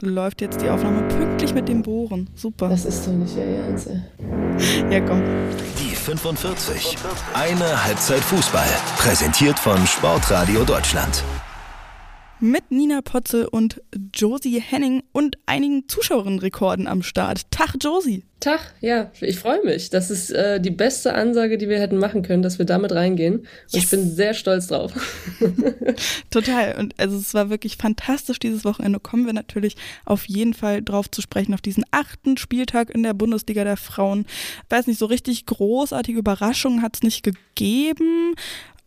läuft jetzt die Aufnahme pünktlich mit dem Bohren. Super. Das ist doch nicht Ihr Ernst, ey. Ja, komm. Die 45. Eine Halbzeit Fußball. Präsentiert von Sportradio Deutschland. Mit Nina Potze und Josie Henning und einigen Zuschauerinnenrekorden am Start. Tag, Josie. Tag, ja, ich freue mich. Das ist äh, die beste Ansage, die wir hätten machen können, dass wir damit reingehen. Und Yes. ich bin sehr stolz drauf. Total. Und also es war wirklich fantastisch dieses Wochenende. Kommen wir natürlich auf jeden Fall drauf zu sprechen, auf diesen achten Spieltag in der Bundesliga der Frauen. Weiß nicht, so richtig großartige Überraschungen hat es nicht gegeben.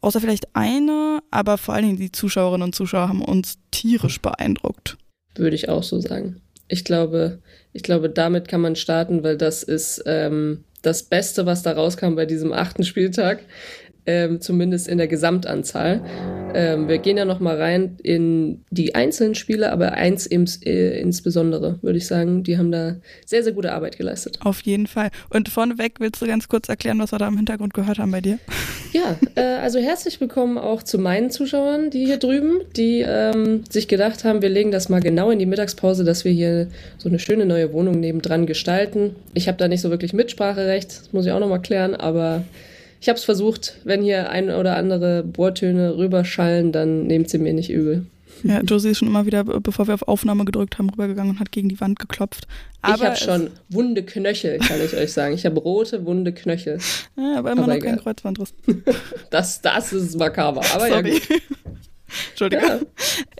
Außer vielleicht eine, aber vor allen Dingen die Zuschauerinnen und Zuschauer haben uns tierisch beeindruckt. Würde ich auch so sagen. Ich glaube, ich glaube, damit kann man starten, weil das ist ähm, das Beste, was da rauskam bei diesem achten Spieltag, ähm, zumindest in der Gesamtanzahl. Ähm, wir gehen ja noch mal rein in die einzelnen Spiele, aber eins im, äh, insbesondere, würde ich sagen. Die haben da sehr, sehr gute Arbeit geleistet. Auf jeden Fall. Und vorneweg willst du ganz kurz erklären, was wir da im Hintergrund gehört haben bei dir? Ja, äh, also herzlich willkommen auch zu meinen Zuschauern, die hier drüben, die ähm, sich gedacht haben, wir legen das mal genau in die Mittagspause, dass wir hier so eine schöne neue Wohnung nebendran gestalten. Ich habe da nicht so wirklich Mitspracherecht, das muss ich auch nochmal klären, aber ich habe es versucht. Wenn hier ein oder andere Bohrtöne rüberschallen, dann nehmt sie mir nicht übel. Ja, Josie ist schon immer wieder, bevor wir auf Aufnahme gedrückt haben, rübergegangen und hat gegen die Wand geklopft. ich habe schon wunde Knöchel, kann ich euch sagen. Ich habe rote, wunde Knöchel. Ja, aber immer Aber noch kein egal. Kreuzbandriss. Das, das ist makaber. Aber ja, Sorry. gut. Entschuldigung.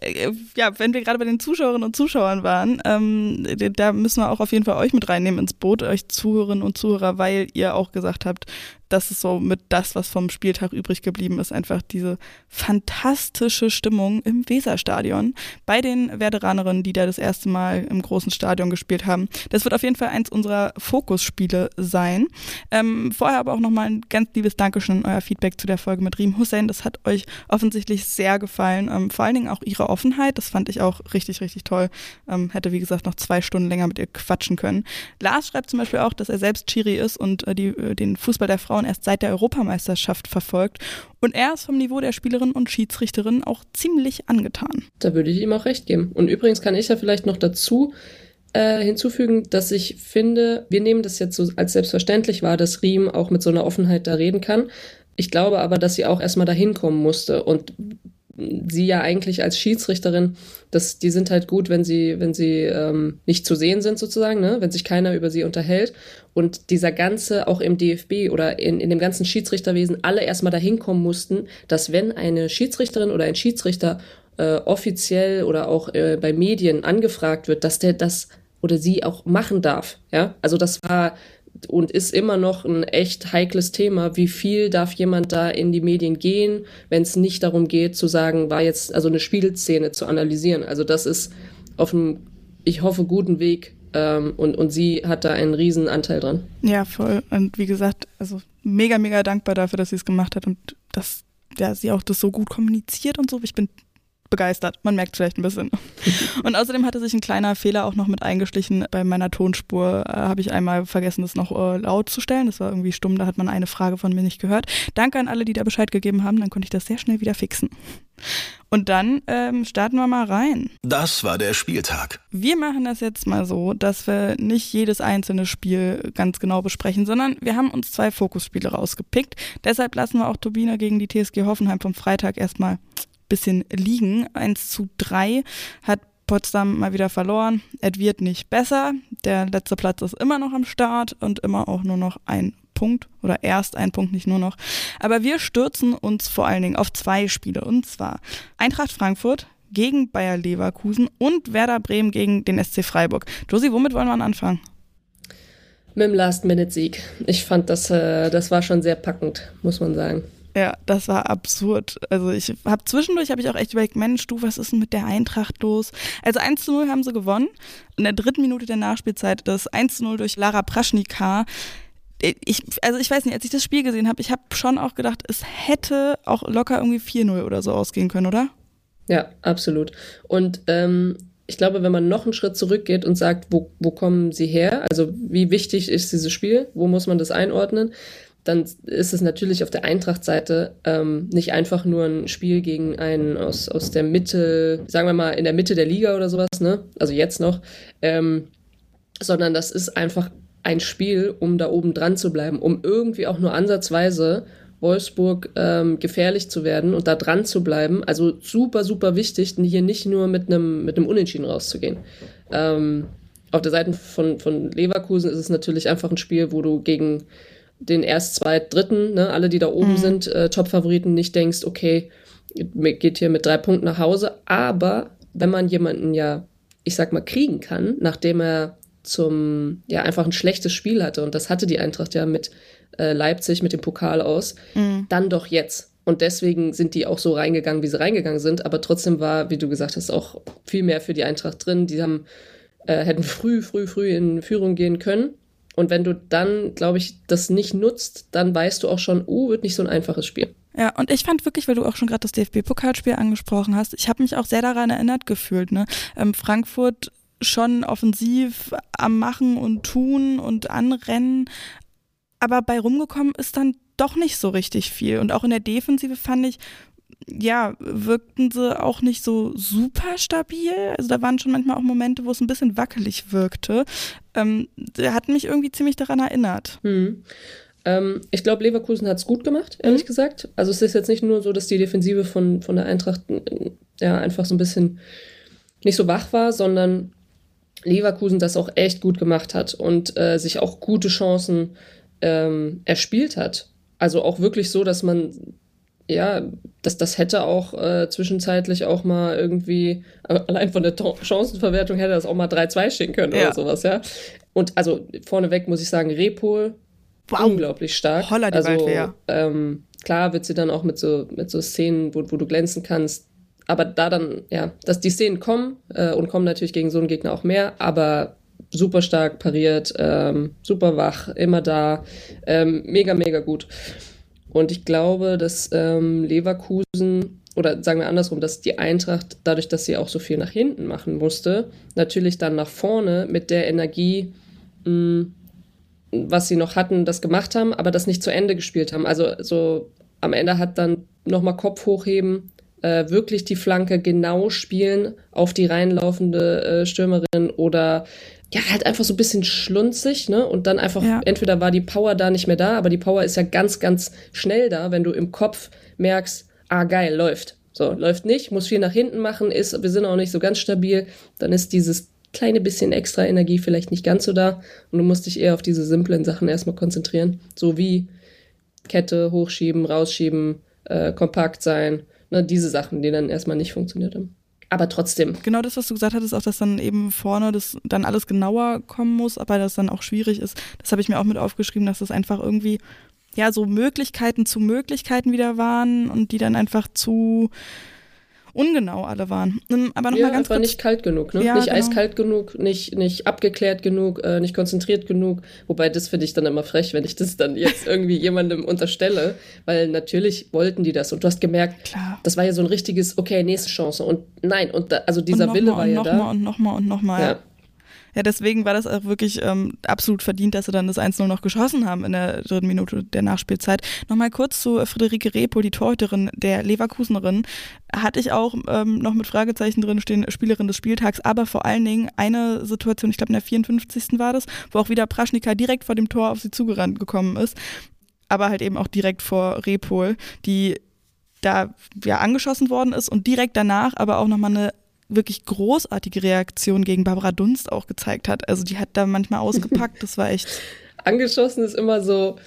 Ja. ja, wenn wir gerade bei den Zuschauerinnen und Zuschauern waren, ähm, da müssen wir auch auf jeden Fall euch mit reinnehmen ins Boot, euch Zuhörerinnen und Zuhörer, weil ihr auch gesagt habt, das ist so mit das, was vom Spieltag übrig geblieben ist, einfach diese fantastische Stimmung im Weserstadion bei den Werderanerinnen, die da das erste Mal im großen Stadion gespielt haben. Das wird auf jeden Fall eins unserer Fokusspiele sein. Ähm, vorher aber auch nochmal ein ganz liebes Dankeschön an euer Feedback zu der Folge mit Riem Hussein. Das hat euch offensichtlich sehr gefallen. Ähm, vor allen Dingen auch ihre Offenheit. Das fand ich auch richtig, richtig toll. Ähm, hätte, wie gesagt, noch zwei Stunden länger mit ihr quatschen können. Lars schreibt zum Beispiel auch, dass er selbst Chiri ist und äh, die, äh, den Fußball der Frauen erst seit der Europameisterschaft verfolgt. Und er ist vom Niveau der Spielerinnen und Schiedsrichterinnen auch ziemlich angetan. Da würde ich ihm auch recht geben. Und übrigens kann ich ja vielleicht noch dazu äh, hinzufügen, dass ich finde, wir nehmen das jetzt so als selbstverständlich wahr, dass Riem auch mit so einer Offenheit da reden kann. Ich glaube aber, dass sie auch erstmal dahin kommen musste und sie ja eigentlich als Schiedsrichterin, das, die sind halt gut, wenn sie, wenn sie ähm, nicht zu sehen sind sozusagen, ne? wenn sich keiner über sie unterhält. Und dieser ganze, auch im DFB oder in, in dem ganzen Schiedsrichterwesen, alle erstmal dahin kommen mussten, dass wenn eine Schiedsrichterin oder ein Schiedsrichter äh, offiziell oder auch äh, bei Medien angefragt wird, dass der das oder sie auch machen darf. Ja, also das war und ist immer noch ein echt heikles Thema. Wie viel darf jemand da in die Medien gehen, wenn es nicht darum geht, zu sagen, war jetzt also eine Spielszene zu analysieren? Also das ist auf einem, ich hoffe, guten Weg. Ähm, und, und sie hat da einen riesen Anteil dran. Ja, voll. Und wie gesagt, also mega, mega dankbar dafür, dass sie es gemacht hat und dass ja, sie auch das so gut kommuniziert und so. Ich bin begeistert. Man merkt vielleicht ein bisschen. Und außerdem hatte sich ein kleiner Fehler auch noch mit eingeschlichen. Bei meiner Tonspur äh, habe ich einmal vergessen, das noch äh, laut zu stellen. Das war irgendwie stumm, da hat man eine Frage von mir nicht gehört. Danke an alle, die da Bescheid gegeben haben, dann konnte ich das sehr schnell wieder fixen. Und dann ähm, starten wir mal rein. Das war der Spieltag. Wir machen das jetzt mal so, dass wir nicht jedes einzelne Spiel ganz genau besprechen, sondern wir haben uns zwei Fokusspiele rausgepickt. Deshalb lassen wir auch Turbine gegen die TSG Hoffenheim vom Freitag erstmal bisschen liegen. 1 zu 3 hat Potsdam mal wieder verloren. Es wird nicht besser. Der letzte Platz ist immer noch am Start und immer auch nur noch ein Punkt oder erst ein Punkt, nicht nur noch. Aber wir stürzen uns vor allen Dingen auf zwei Spiele und zwar Eintracht Frankfurt gegen Bayer Leverkusen und Werder Bremen gegen den SC Freiburg. Josi, womit wollen wir anfangen? Mit dem Last-Minute-Sieg. Ich fand, das, äh, das war schon sehr packend, muss man sagen. Ja, das war absurd. Also ich habe zwischendurch habe ich auch echt überlegt, Mensch, du, was ist denn mit der Eintracht los? Also 1 zu 0 haben sie gewonnen. In der dritten Minute der Nachspielzeit das 1 zu 0 durch Lara Praschnika. Ich, also ich weiß nicht, als ich das Spiel gesehen habe, ich habe schon auch gedacht, es hätte auch locker irgendwie 4-0 oder so ausgehen können, oder? Ja, absolut. Und ähm, ich glaube, wenn man noch einen Schritt zurückgeht und sagt, wo, wo kommen sie her? Also wie wichtig ist dieses Spiel? Wo muss man das einordnen? Dann ist es natürlich auf der Eintracht-Seite ähm, nicht einfach nur ein Spiel gegen einen aus, aus der Mitte, sagen wir mal in der Mitte der Liga oder sowas, ne? Also jetzt noch, ähm, sondern das ist einfach ein Spiel, um da oben dran zu bleiben, um irgendwie auch nur ansatzweise Wolfsburg ähm, gefährlich zu werden und da dran zu bleiben. Also super, super wichtig, hier nicht nur mit einem mit Unentschieden rauszugehen. Ähm, auf der Seite von, von Leverkusen ist es natürlich einfach ein Spiel, wo du gegen den erst, zweit, dritten, ne, alle, die da oben mhm. sind, äh, Top-Favoriten, nicht denkst, okay, geht hier mit drei Punkten nach Hause. Aber wenn man jemanden ja, ich sag mal, kriegen kann, nachdem er zum, ja, einfach ein schlechtes Spiel hatte, und das hatte die Eintracht ja mit äh, Leipzig, mit dem Pokal aus, mhm. dann doch jetzt. Und deswegen sind die auch so reingegangen, wie sie reingegangen sind. Aber trotzdem war, wie du gesagt hast, auch viel mehr für die Eintracht drin. Die haben, äh, hätten früh, früh, früh in Führung gehen können. Und wenn du dann, glaube ich, das nicht nutzt, dann weißt du auch schon, uh, wird nicht so ein einfaches Spiel. Ja, und ich fand wirklich, weil du auch schon gerade das DFB-Pokalspiel angesprochen hast, ich habe mich auch sehr daran erinnert gefühlt. Ne? Ähm, Frankfurt schon offensiv am Machen und Tun und Anrennen, aber bei rumgekommen ist dann doch nicht so richtig viel. Und auch in der Defensive fand ich, ja, wirkten sie auch nicht so super stabil. Also da waren schon manchmal auch Momente, wo es ein bisschen wackelig wirkte. Ähm, der hat mich irgendwie ziemlich daran erinnert. Hm. Ähm, ich glaube, Leverkusen hat es gut gemacht, ehrlich mhm. gesagt. Also es ist jetzt nicht nur so, dass die Defensive von, von der Eintracht ja einfach so ein bisschen nicht so wach war, sondern Leverkusen das auch echt gut gemacht hat und äh, sich auch gute Chancen ähm, erspielt hat. Also auch wirklich so, dass man ja, das, das hätte auch äh, zwischenzeitlich auch mal irgendwie, allein von der Chancenverwertung hätte das auch mal 3-2 stehen können ja. oder sowas, ja. Und also vorneweg muss ich sagen, Repol, wow. unglaublich stark. Holla die also, ähm, klar wird sie dann auch mit so, mit so Szenen, wo, wo du glänzen kannst, aber da dann, ja, dass die Szenen kommen äh, und kommen natürlich gegen so einen Gegner auch mehr, aber super stark pariert, ähm, super wach, immer da, ähm, mega, mega gut. Und ich glaube, dass ähm, Leverkusen oder sagen wir andersrum, dass die Eintracht, dadurch, dass sie auch so viel nach hinten machen musste, natürlich dann nach vorne mit der Energie, mh, mm, was sie noch hatten, das gemacht haben, aber das nicht zu Ende gespielt haben. Also so am Ende hat dann nochmal Kopf hochheben, äh, wirklich die Flanke genau spielen auf die reinlaufende äh, Stürmerin oder ja, halt einfach so ein bisschen schlunzig, ne? Und dann einfach, ja. entweder war die Power da nicht mehr da, aber die Power ist ja ganz, ganz schnell da, wenn du im Kopf merkst, ah, geil, läuft. So, läuft nicht, muss viel nach hinten machen, ist, wir sind auch nicht so ganz stabil, dann ist dieses kleine bisschen extra Energie vielleicht nicht ganz so da und du musst dich eher auf diese simplen Sachen erstmal konzentrieren. So wie Kette hochschieben, rausschieben, äh, kompakt sein, ne, diese Sachen, die dann erstmal nicht funktioniert haben aber trotzdem. Genau das, was du gesagt hattest, auch dass dann eben vorne das dann alles genauer kommen muss, aber das dann auch schwierig ist. Das habe ich mir auch mit aufgeschrieben, dass das einfach irgendwie ja so Möglichkeiten zu Möglichkeiten wieder waren und die dann einfach zu ungenau alle waren. Ähm, aber noch ja, mal ganz kurz. nicht kalt genug, ne? Ja, nicht genau. eiskalt genug, nicht, nicht abgeklärt genug, äh, nicht konzentriert genug. Wobei das finde ich dann immer frech, wenn ich das dann jetzt irgendwie jemandem unterstelle, weil natürlich wollten die das und du hast gemerkt, Klar. das war ja so ein richtiges, okay, nächste Chance und nein und da, also dieser und Wille war ja da. Und nochmal und nochmal. Ja. Ja, deswegen war das auch wirklich ähm, absolut verdient, dass sie dann das 1-0 noch geschossen haben in der dritten Minute der Nachspielzeit. Nochmal kurz zu Friederike Repo, die Torhüterin der Leverkusenerin. Hatte ich auch ähm, noch mit Fragezeichen drin stehen, Spielerin des Spieltags, aber vor allen Dingen eine Situation, ich glaube in der 54. war das, wo auch wieder Praschnika direkt vor dem Tor auf sie zugerannt gekommen ist, aber halt eben auch direkt vor Repol, die da ja angeschossen worden ist und direkt danach aber auch nochmal eine wirklich großartige Reaktion gegen Barbara Dunst auch gezeigt hat. Also die hat da manchmal ausgepackt, das war echt. Angeschossen ist immer so,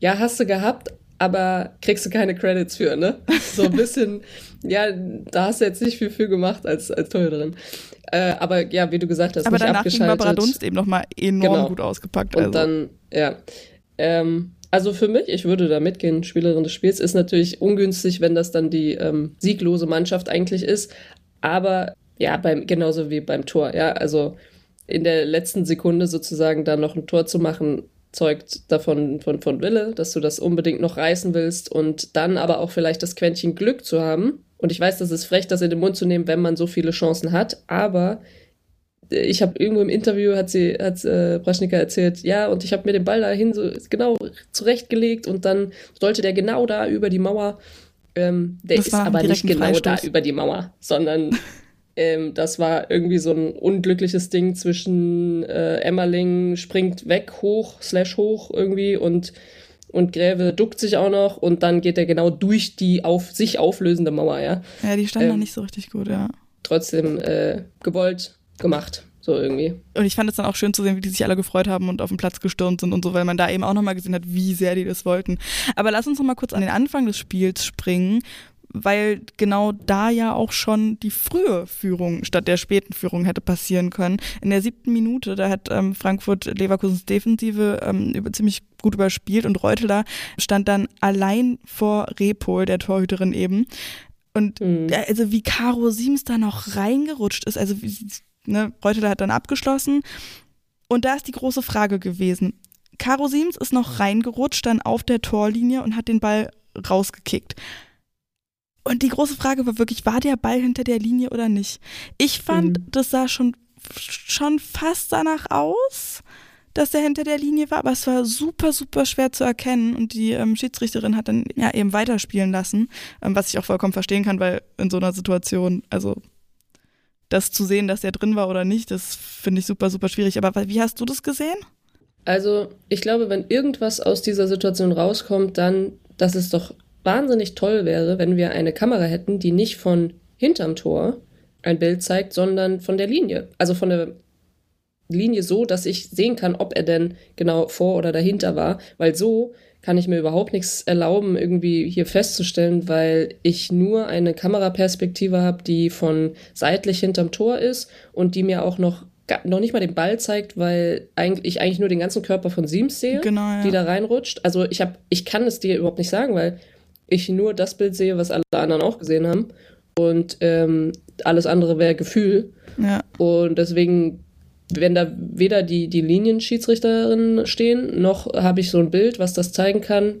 ja, hast du gehabt, aber kriegst du keine Credits für, ne? So ein bisschen, ja, da hast du jetzt nicht viel für gemacht als, als Torhüterin. Äh, aber ja, wie du gesagt hast, aber nicht danach abgeschaltet. Ging Barbara Dunst eben nochmal enorm genau. gut ausgepackt. Also. Und dann, ja. Ähm, also für mich, ich würde da mitgehen, Spielerin des Spiels, ist natürlich ungünstig, wenn das dann die ähm, sieglose Mannschaft eigentlich ist. Aber ja, beim, genauso wie beim Tor. Ja, also in der letzten Sekunde sozusagen da noch ein Tor zu machen, zeugt davon von, von Wille, dass du das unbedingt noch reißen willst und dann aber auch vielleicht das Quäntchen Glück zu haben. Und ich weiß, das ist frech, das in den Mund zu nehmen, wenn man so viele Chancen hat, aber ich habe irgendwo im Interview hat sie hat äh, Braschnika erzählt, ja, und ich habe mir den Ball dahin so genau zurechtgelegt und dann sollte der genau da über die Mauer. Ähm, der das ist aber nicht genau Freistoß. da über die Mauer, sondern ähm, das war irgendwie so ein unglückliches Ding zwischen äh, Emmerling springt weg hoch slash hoch irgendwie und und Gräve duckt sich auch noch und dann geht er genau durch die auf sich auflösende Mauer, ja. Ja, die stand ähm, da nicht so richtig gut, ja. Trotzdem äh, gewollt gemacht. So irgendwie. Und ich fand es dann auch schön zu sehen, wie die sich alle gefreut haben und auf den Platz gestürmt sind und so, weil man da eben auch nochmal gesehen hat, wie sehr die das wollten. Aber lass uns nochmal kurz an den Anfang des Spiels springen, weil genau da ja auch schon die frühe Führung statt der späten Führung hätte passieren können. In der siebten Minute, da hat ähm, Frankfurt Leverkusens Defensive ähm, über, ziemlich gut überspielt und Reuteler stand dann allein vor Repol, der Torhüterin eben. Und mhm. also wie Caro Siems da noch reingerutscht ist, also wie, ne, Reuteler hat dann abgeschlossen. Und da ist die große Frage gewesen. Caro Siems ist noch reingerutscht, dann auf der Torlinie und hat den Ball rausgekickt. Und die große Frage war wirklich, war der Ball hinter der Linie oder nicht? Ich fand, mhm. das sah schon, schon fast danach aus, dass der hinter der Linie war, aber es war super, super schwer zu erkennen und die ähm, Schiedsrichterin hat dann ja eben weiterspielen lassen, ähm, was ich auch vollkommen verstehen kann, weil in so einer Situation, also das zu sehen, dass der drin war oder nicht, das finde ich super, super schwierig. Aber wie hast du das gesehen? Also, ich glaube, wenn irgendwas aus dieser Situation rauskommt, dann, dass es doch wahnsinnig toll wäre, wenn wir eine Kamera hätten, die nicht von hinterm Tor ein Bild zeigt, sondern von der Linie. Also von der Linie so, dass ich sehen kann, ob er denn genau vor oder dahinter war. Weil so kann ich mir überhaupt nichts erlauben, irgendwie hier festzustellen, weil ich nur eine Kameraperspektive habe, die von seitlich hinterm Tor ist und die mir auch noch noch nicht mal den Ball zeigt, weil ich eigentlich nur den ganzen Körper von Siems sehe, genau, ja. die da reinrutscht. Also ich habe, ich kann es dir überhaupt nicht sagen, weil ich nur das Bild sehe, was alle anderen auch gesehen haben. Und ähm, alles andere wäre Gefühl. Ja. Und deswegen wenn da weder die, die Linienschiedsrichterinnen stehen, noch habe ich so ein Bild, was das zeigen kann.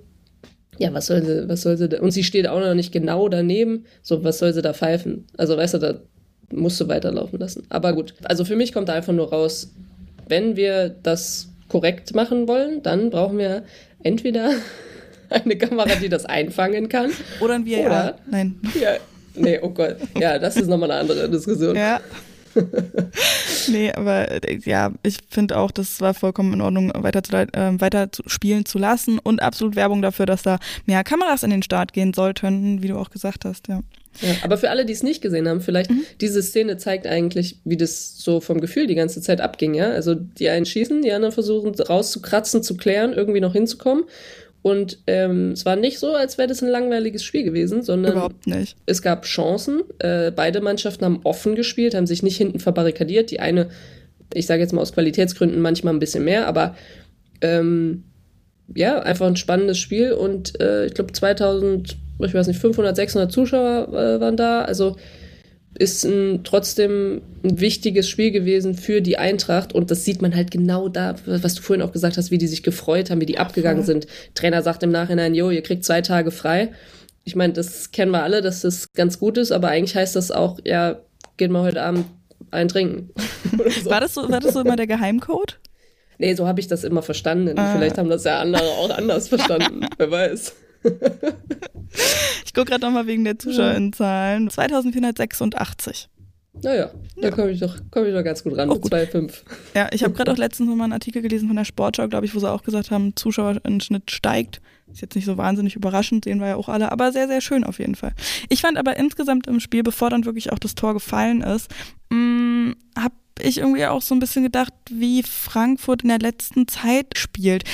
Ja, was soll sie, was soll sie da? Und sie steht auch noch nicht genau daneben. So, was soll sie da pfeifen? Also, weißt du, da musst du weiterlaufen lassen. Aber gut. Also für mich kommt da einfach nur raus, wenn wir das korrekt machen wollen, dann brauchen wir entweder eine Kamera, die das einfangen kann. Oder ein VR. Oder, Nein. Ja, nee, oh Gott. Ja, das ist nochmal eine andere Diskussion. Ja. nee, aber ja, ich finde auch, das war vollkommen in Ordnung, weiter, zu, äh, weiter zu spielen zu lassen und absolut Werbung dafür, dass da mehr Kameras in den Start gehen sollten, wie du auch gesagt hast, ja. Ja, aber für alle, die es nicht gesehen haben, vielleicht mhm. diese Szene zeigt eigentlich, wie das so vom Gefühl die ganze Zeit abging, ja. Also die einen schießen, die anderen versuchen rauszukratzen, zu klären, irgendwie noch hinzukommen. Und ähm, es war nicht so, als wäre das ein langweiliges Spiel gewesen, sondern Überhaupt nicht. es gab Chancen. Äh, beide Mannschaften haben offen gespielt, haben sich nicht hinten verbarrikadiert. Die eine, ich sage jetzt mal aus Qualitätsgründen, manchmal ein bisschen mehr, aber ähm, ja, einfach ein spannendes Spiel. Und äh, ich glaube 2000, ich weiß nicht, 500, 600 Zuschauer äh, waren da. Also ist ein, trotzdem ein wichtiges Spiel gewesen für die Eintracht und das sieht man halt genau da, was du vorhin auch gesagt hast, wie die sich gefreut haben, wie die abgegangen mhm. sind. Trainer sagt im Nachhinein, jo, ihr kriegt zwei Tage frei. Ich meine, das kennen wir alle, dass das ganz gut ist, aber eigentlich heißt das auch, ja, gehen wir heute Abend ein trinken. so. war, das so, war das so immer der Geheimcode? Nee, so habe ich das immer verstanden. Ah. Vielleicht haben das ja andere auch anders verstanden. Wer weiß ich gucke gerade nochmal wegen der Zuschauerzahlen. 2486. Naja, da komme ich, doch, komm ich doch ganz gut ran oh, mit 2,5. Ja, ich habe gerade auch letztens nochmal einen Artikel gelesen von der Sportschau, glaube ich, wo sie auch gesagt haben, Zuschauer im Schnitt steigt. Ist jetzt nicht so wahnsinnig überraschend, sehen wir ja auch alle, aber sehr, sehr schön auf jeden Fall. Ich fand aber insgesamt im Spiel, bevor dann wirklich auch das Tor gefallen ist, mm, habe ich irgendwie auch so ein bisschen gedacht, wie Frankfurt in der letzten Zeit spielt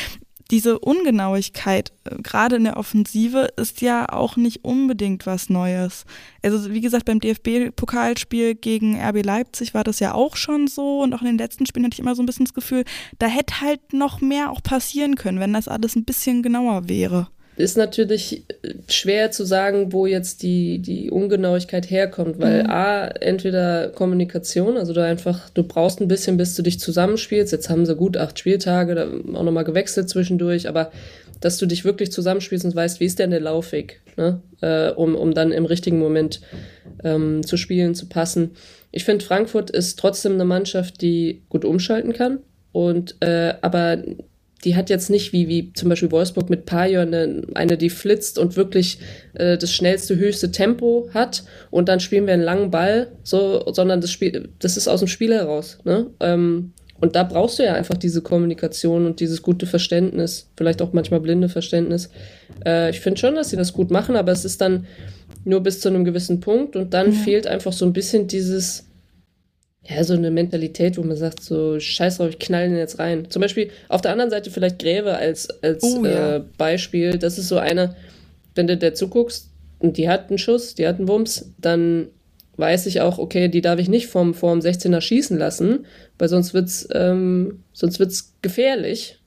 diese Ungenauigkeit, äh, gerade in der Offensive, ist ja auch nicht unbedingt was Neues. Also wie gesagt, beim DFB-Pokalspiel gegen RB Leipzig war das ja auch schon so und auch in den letzten Spielen hatte ich immer so ein bisschen das Gefühl, da hätte halt noch mehr auch passieren können, wenn das alles ein bisschen genauer wäre ist natürlich äh, schwer zu sagen, wo jetzt die, die Ungenauigkeit herkommt, weil mhm. A, entweder Kommunikation, also du einfach, du brauchst ein bisschen, bis du dich zusammenspielst. Jetzt haben sie gut acht Spieltage, da auch nochmal gewechselt zwischendurch, aber dass du dich wirklich zusammenspielst und weißt, wie ist denn der Laufweg, ne? Äh, um, um dann im richtigen Moment ähm, zu spielen, zu passen. Ich finde, Frankfurt ist trotzdem eine Mannschaft, die gut umschalten kann. Und äh, aber die hat jetzt nicht wie, wie zum Beispiel Wolfsburg mit Pajo eine, eine die flitzt und wirklich äh, das schnellste, höchste Tempo hat und dann spielen wir einen langen Ball, so, sondern das Spiel, das ist aus dem Spiel heraus. Ne? Ähm, und da brauchst du ja einfach diese Kommunikation und dieses gute Verständnis, vielleicht auch manchmal blinde Verständnis. Äh, ich finde schon, dass sie das gut machen, aber es ist dann nur bis zu einem gewissen Punkt und dann ja. fehlt einfach so ein bisschen dieses, ja, so eine Mentalität, wo man sagt, so, scheiß drauf, ich knall den jetzt rein. Zum Beispiel auf der anderen Seite vielleicht Gräve als, als oh, ja. äh, Beispiel. Das ist so eine, wenn du der zuguckst und die hat einen Schuss, die hat einen Wumms, dann weiß ich auch, okay, die darf ich nicht vom, vom 16er schießen lassen, weil sonst wird's, ähm, sonst wird's gefährlich.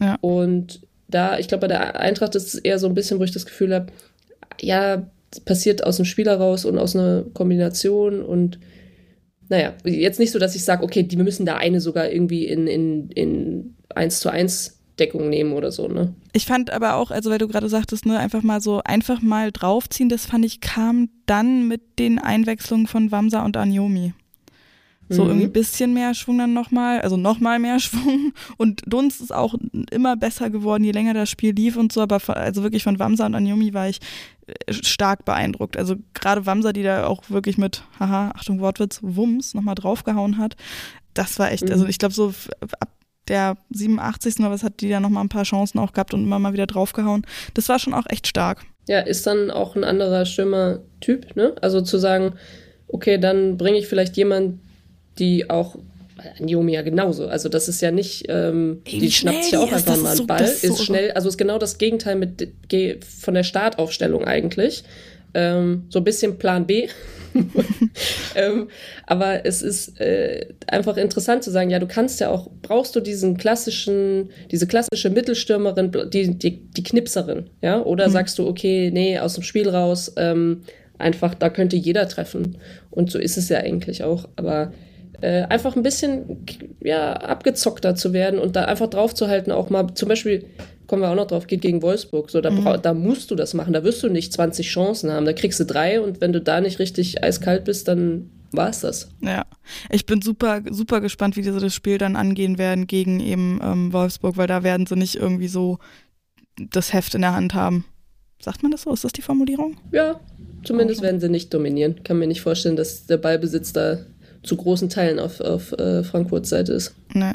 Ja. Und da, ich glaube, bei der Eintracht ist es eher so ein bisschen, wo ich das Gefühl habe, ja, passiert aus dem Spieler raus und aus einer Kombination und naja, jetzt nicht so, dass ich sage, okay, die, müssen da eine sogar irgendwie in, in, in 1 zu 1 Deckung nehmen oder so, ne? Ich fand aber auch, also weil du gerade sagtest, ne, einfach mal so, einfach mal draufziehen, das fand ich kam dann mit den Einwechslungen von Wamsa und Anjomi. So mhm. irgendwie ein bisschen mehr Schwung dann nochmal, also nochmal mehr Schwung. Und Dunst ist auch immer besser geworden, je länger das Spiel lief und so. Aber von, also wirklich von Wamsa und Anjomi war ich äh, stark beeindruckt. Also gerade Wamsa, die da auch wirklich mit, haha, Achtung, Wortwitz, Wumms nochmal draufgehauen hat. Das war echt, also mhm. also ich glaube so ab der 87. oder was hat die da nochmal ein paar Chancen auch gehabt und immer mal wieder draufgehauen. Das war schon auch echt stark. Ja, ist dann auch ein anderer Stürmer-Typ, ne? Also zu sagen, okay, dann bringe ich vielleicht jemanden, die auch Niomi ja genauso. Also das ist ja nicht, ähm, Ey, die schnappt sich auch einfach mal einen so, Ball, ist, so schnell, also ist genau das Gegenteil mit von der Startaufstellung eigentlich. Ähm, so ein bisschen Plan B. ähm, aber es ist äh, einfach interessant zu sagen, ja, du kannst ja auch, brauchst du diesen klassischen, diese klassische Mittelstürmerin, die, die, die Knipserin, ja? Oder mhm. sagst du, okay, nee, aus dem Spiel raus, ähm, einfach, da könnte jeder treffen. Und so ist es ja eigentlich auch. Aber äh, einfach ein bisschen ja, abgezockter zu werden und da einfach draufzuhalten, auch mal zum Beispiel, kommen wir auch noch drauf, geht gegen Wolfsburg. So, da, mhm. da musst du das machen. Da wirst du nicht 20 Chancen haben. Da kriegst du drei und wenn du da nicht richtig eiskalt bist, dann war es das. Ja, ich bin super, super gespannt, wie diese das Spiel dann angehen werden gegen eben ähm, Wolfsburg, weil da werden sie nicht irgendwie so das Heft in der Hand haben. Sagt man das so? Ist das die Formulierung? Ja, zumindest okay. werden sie nicht dominieren. Kann mir nicht vorstellen, dass der Ballbesitz da zu großen Teilen auf, auf äh, Frankfurts Seite ist. Nee.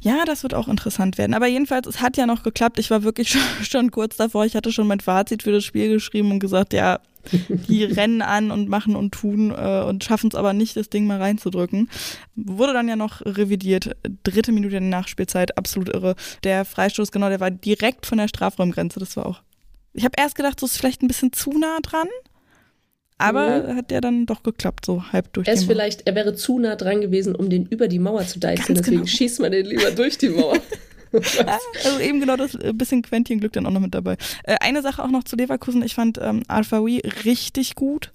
Ja, das wird auch interessant werden. Aber jedenfalls, es hat ja noch geklappt. Ich war wirklich schon, schon kurz davor. Ich hatte schon mein Fazit für das Spiel geschrieben und gesagt, ja, die rennen an und machen und tun äh, und schaffen es aber nicht, das Ding mal reinzudrücken. Wurde dann ja noch revidiert. Dritte Minute in der Nachspielzeit, absolut irre. Der Freistoß, genau, der war direkt von der Strafraumgrenze. Das war auch. Ich habe erst gedacht, so ist vielleicht ein bisschen zu nah dran. Aber mhm. hat der dann doch geklappt, so halb durch. Er ist vielleicht, er wäre zu nah dran gewesen, um den über die Mauer zu deichseln, deswegen genau. schießt man den lieber durch die Mauer. also eben genau das äh, bisschen Quentin-Glück dann auch noch mit dabei. Äh, eine Sache auch noch zu Leverkusen, ich fand ähm, Alfawi richtig gut.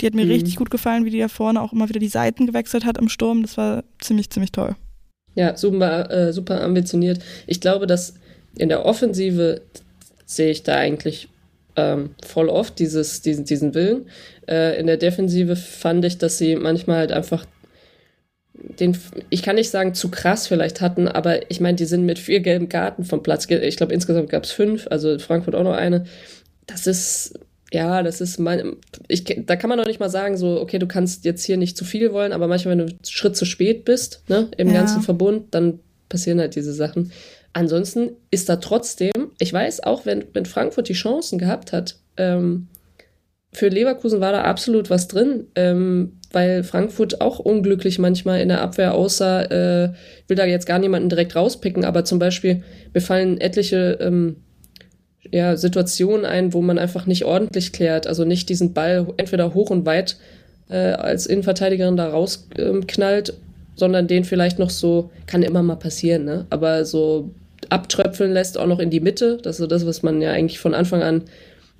Die hat mir mhm. richtig gut gefallen, wie die da vorne auch immer wieder die Seiten gewechselt hat im Sturm. Das war ziemlich, ziemlich toll. Ja, super, äh, super ambitioniert. Ich glaube, dass in der Offensive sehe ich da eigentlich ähm, voll oft dieses, diesen, diesen Willen. Äh, in der Defensive fand ich, dass sie manchmal halt einfach den, ich kann nicht sagen, zu krass vielleicht hatten, aber ich meine, die sind mit vier gelben Karten vom Platz. Ich glaube, insgesamt gab es fünf, also Frankfurt auch noch eine. Das ist, ja, das ist mein, ich, da kann man doch nicht mal sagen, so, okay, du kannst jetzt hier nicht zu viel wollen, aber manchmal, wenn du einen Schritt zu spät bist, ne, im ja. ganzen Verbund, dann passieren halt diese Sachen. Ansonsten ist da trotzdem, ich weiß auch, wenn, wenn Frankfurt die Chancen gehabt hat, ähm, für Leverkusen war da absolut was drin, ähm, weil Frankfurt auch unglücklich manchmal in der Abwehr aussah. Äh, will da jetzt gar niemanden direkt rauspicken, aber zum Beispiel, mir fallen etliche ähm, ja, Situationen ein, wo man einfach nicht ordentlich klärt, also nicht diesen Ball entweder hoch und weit äh, als Innenverteidigerin da rausknallt, ähm, sondern den vielleicht noch so, kann immer mal passieren, ne? aber so abtröpfeln lässt, auch noch in die Mitte. Das ist so das, was man ja eigentlich von Anfang an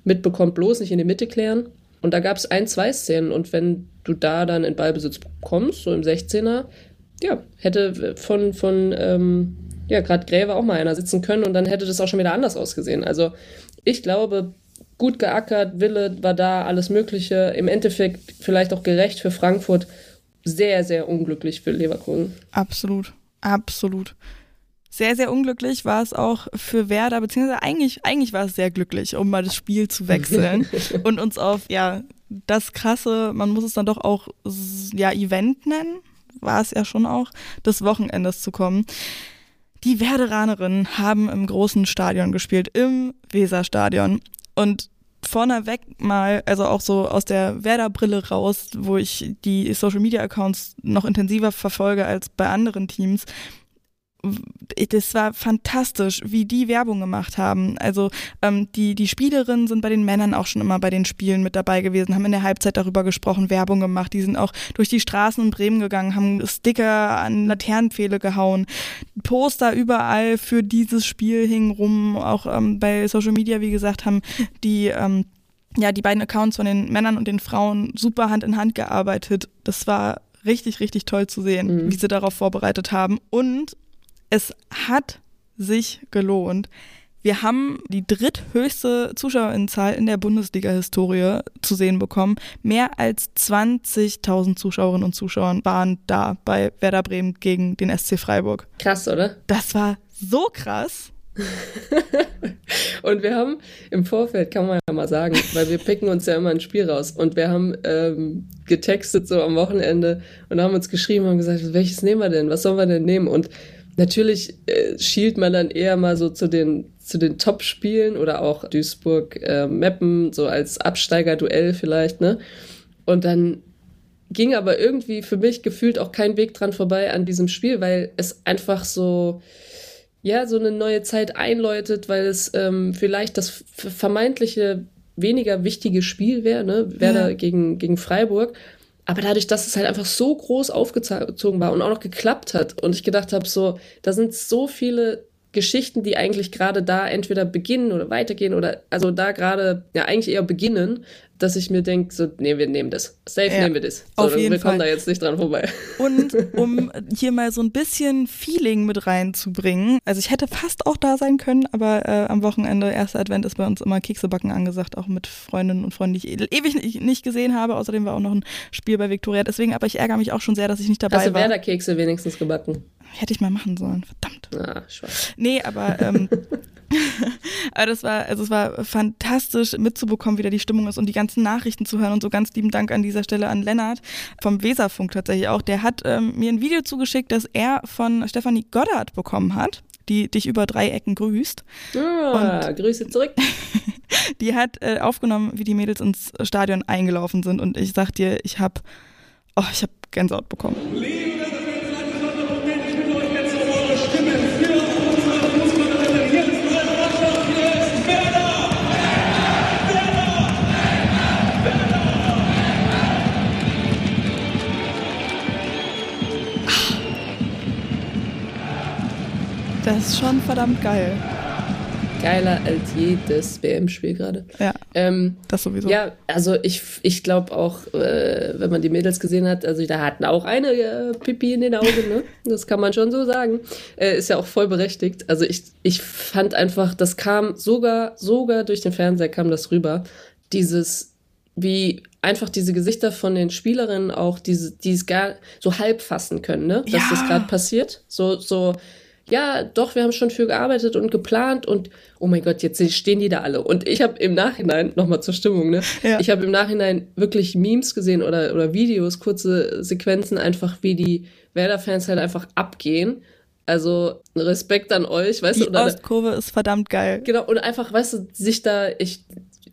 mitbekommt, bloß nicht in die Mitte klären. Und da gab es ein, zwei Szenen. Und wenn du da dann in Ballbesitz kommst, so im 16er, ja, hätte von, von ähm, ja, gerade Gräve auch mal einer sitzen können und dann hätte das auch schon wieder anders ausgesehen. Also ich glaube, gut geackert, Wille war da, alles Mögliche. Im Endeffekt vielleicht auch gerecht für Frankfurt sehr, sehr unglücklich für Leverkusen. Absolut, absolut. Sehr, sehr unglücklich war es auch für Werder, beziehungsweise eigentlich, eigentlich war es sehr glücklich, um mal das Spiel zu wechseln und uns auf, ja, das krasse, man muss es dann doch auch, ja, Event nennen, war es ja schon auch, des Wochenendes zu kommen. Die Werderanerinnen haben im großen Stadion gespielt, im Weserstadion. Und vorneweg mal, also auch so aus der Werder-Brille raus, wo ich die Social-Media-Accounts noch intensiver verfolge als bei anderen Teams, das war fantastisch, wie die Werbung gemacht haben. Also ähm, die, die Spielerinnen sind bei den Männern auch schon immer bei den Spielen mit dabei gewesen, haben in der Halbzeit darüber gesprochen, Werbung gemacht. Die sind auch durch die Straßen in Bremen gegangen, haben Sticker an Laternenpfähle gehauen, Poster überall für dieses Spiel hingen rum. Auch ähm, bei Social Media, wie gesagt, haben die ähm, ja die beiden Accounts von den Männern und den Frauen super Hand in Hand gearbeitet. Das war richtig, richtig toll zu sehen, mhm. wie sie darauf vorbereitet haben. Und es hat sich gelohnt. Wir haben die dritthöchste Zuschauerinnenzahl in der Bundesliga-Historie zu sehen bekommen. Mehr als 20.000 Zuschauerinnen und Zuschauer waren da bei Werder Bremen gegen den SC Freiburg. Krass, oder? Das war so krass. und wir haben im Vorfeld, kann man ja mal sagen, weil wir picken uns ja immer ein Spiel raus und wir haben ähm, getextet so am Wochenende und haben uns geschrieben und gesagt, welches nehmen wir denn? Was sollen wir denn nehmen? Und Natürlich äh, schielt man dann eher mal so zu den, zu den Top-Spielen oder auch Duisburg, äh, so als Absteiger-Duell vielleicht, ne? Und dann ging aber irgendwie für mich gefühlt auch kein Weg dran vorbei an diesem Spiel, weil es einfach so, ja, so eine neue Zeit einläutet, weil es ähm, vielleicht das vermeintliche weniger wichtige Spiel wäre, ne? Werder ja. gegen, gegen Freiburg. Aber dadurch, dass es halt einfach so groß aufgezogen war und auch noch geklappt hat und ich gedacht habe, so, da sind so viele Geschichten, die eigentlich gerade da entweder beginnen oder weitergehen oder also da gerade ja eigentlich eher beginnen, dass ich mir denke, so, nee, wir nehmen das. Safe ja, nehmen wir das. So, auf jeden wir Fall. kommen da jetzt nicht dran vorbei. Und um hier mal so ein bisschen Feeling mit reinzubringen, also ich hätte fast auch da sein können, aber äh, am Wochenende, erster Advent, ist bei uns immer Keksebacken angesagt, auch mit Freundinnen und Freunden, die ich ewig nicht gesehen habe. Außerdem war auch noch ein Spiel bei Viktoria. Deswegen, aber ich ärgere mich auch schon sehr, dass ich nicht dabei Hast du war. Werder Kekse wenigstens gebacken? Hätte ich mal machen sollen, verdammt. Ah, schwach. Nee, aber, ähm, aber das war, also es war fantastisch mitzubekommen, wie da die Stimmung ist und die ganzen Nachrichten zu hören und so ganz lieben Dank an dieser Stelle an Lennart vom Weserfunk tatsächlich auch. Der hat ähm, mir ein Video zugeschickt, das er von Stefanie Goddard bekommen hat die dich über drei Ecken grüßt. Ah, und Grüße zurück. die hat äh, aufgenommen, wie die Mädels ins Stadion eingelaufen sind und ich sag dir, ich hab, oh, ich hab Gänsehaut bekommen. Liebe Das ist schon verdammt geil. Geiler als jedes WM-Spiel gerade. Ja. Ähm, das sowieso. Ja, also ich, ich glaube auch, äh, wenn man die Mädels gesehen hat, also da hatten auch eine äh, Pipi in den Augen, ne? Das kann man schon so sagen. Äh, ist ja auch voll berechtigt. Also ich, ich fand einfach, das kam sogar, sogar durch den Fernseher kam das rüber. Dieses, wie einfach diese Gesichter von den Spielerinnen auch, diese, die es gar so halb fassen können, ne? Dass ja. das gerade passiert. So, so, ja, doch, wir haben schon für gearbeitet und geplant und oh mein Gott, jetzt stehen die da alle. Und ich habe im Nachhinein, nochmal zur Stimmung, ne? Ja. Ich habe im Nachhinein wirklich Memes gesehen oder, oder Videos, kurze Sequenzen, einfach wie die Werder-Fans halt einfach abgehen. Also Respekt an euch, weißt die du? Oder, Ostkurve ist verdammt geil. Genau, und einfach, weißt du, sich da, ich,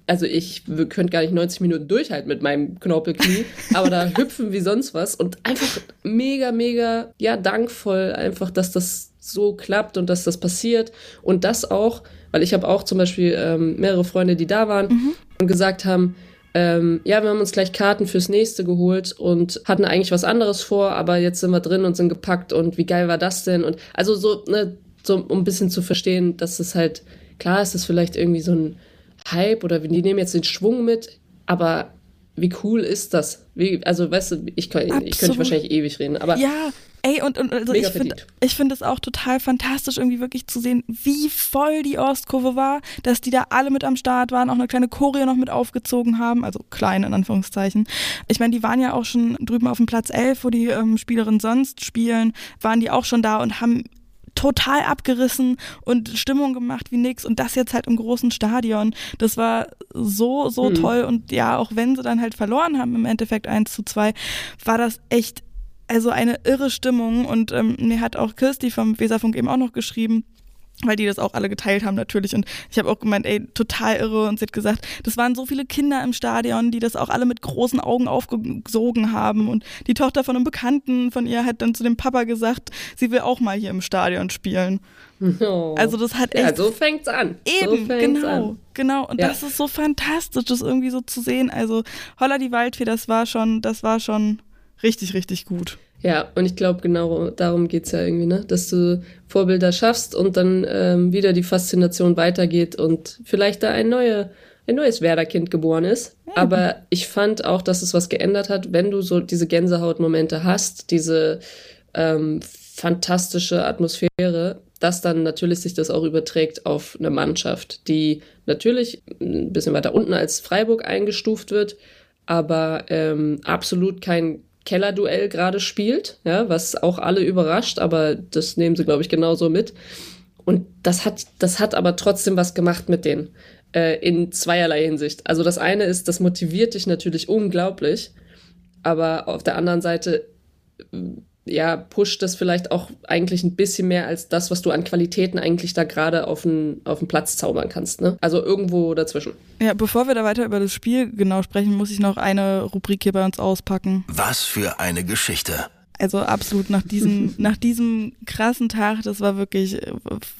also ich könnte gar nicht 90 Minuten durchhalten mit meinem Knorpelknie, aber da hüpfen wie sonst was und einfach mega, mega, ja, dankvoll einfach, dass das so klappt und dass das passiert und das auch, weil ich habe auch zum Beispiel ähm, mehrere Freunde, die da waren mhm. und gesagt haben, ähm, ja, wir haben uns gleich Karten fürs nächste geholt und hatten eigentlich was anderes vor, aber jetzt sind wir drin und sind gepackt und wie geil war das denn? Und also so, ne, so um ein bisschen zu verstehen, dass es halt, klar ist es vielleicht irgendwie so ein Hype oder die nehmen jetzt den Schwung mit, aber wie cool ist das? Wie, also, weißt du, ich, kann, ich könnte wahrscheinlich ewig reden, aber ja, Ey, und, und also ich finde ich finde es auch total fantastisch, irgendwie wirklich zu sehen, wie voll die Ostkurve war, dass die da alle mit am Start waren, auch eine kleine Choreo noch mit aufgezogen haben, also klein in Anführungszeichen. Ich meine, die waren ja auch schon drüben auf dem Platz 11, wo die ähm, Spielerinnen sonst spielen, waren die auch schon da und haben total abgerissen und Stimmung gemacht wie nix und das jetzt halt im großen Stadion. Das war so, so mhm. toll und ja, auch wenn sie dann halt verloren haben im Endeffekt 1 zu 2, war das echt also eine irre Stimmung und ähm, mir hat auch Kirsti vom Weserfunk eben auch noch geschrieben, weil die das auch alle geteilt haben natürlich und ich habe auch gemeint, ey, total irre und sie hat gesagt, das waren so viele Kinder im Stadion, die das auch alle mit großen Augen aufgesogen haben und die Tochter von einem Bekannten von ihr hat dann zu dem Papa gesagt, sie will auch mal hier im Stadion spielen. Oh. Also das hat echt Ja, so fängt's an. Eben, so fängt's genau, an. genau und ja. das ist so fantastisch, das irgendwie so zu sehen. Also Holla die Waldfee, das war schon, das war schon richtig richtig gut. Ja, und ich glaube, genau darum geht's ja irgendwie, ne? Dass du Vorbilder schaffst und dann ähm, wieder die Faszination weitergeht und vielleicht da ein, neue, ein neues Werder-Kind geboren ist. Mhm. Aber ich fand auch, dass es was geändert hat, wenn du so diese Gänsehautmomente hast, diese ähm, fantastische Atmosphäre, dass dann natürlich sich das auch überträgt auf eine Mannschaft, die natürlich ein bisschen weiter unten als Freiburg eingestuft wird, aber ähm, absolut kein Kellerduell gerade spielt, ja, was auch alle überrascht, aber das nehmen sie, glaube ich, genauso mit. Und das hat, das hat aber trotzdem was gemacht mit denen äh, in zweierlei Hinsicht. Also das eine ist, das motiviert dich natürlich unglaublich, aber auf der anderen Seite ja, pusht das vielleicht auch eigentlich ein bisschen mehr als das, was du an Qualitäten eigentlich da gerade auf den, auf den Platz zaubern kannst. Ne? Also irgendwo dazwischen. Ja, bevor wir da weiter über das Spiel genau sprechen, muss ich noch eine Rubrik hier bei uns auspacken. Was für eine Geschichte. Also absolut nach diesem, nach diesem krassen Tag, das war wirklich äh,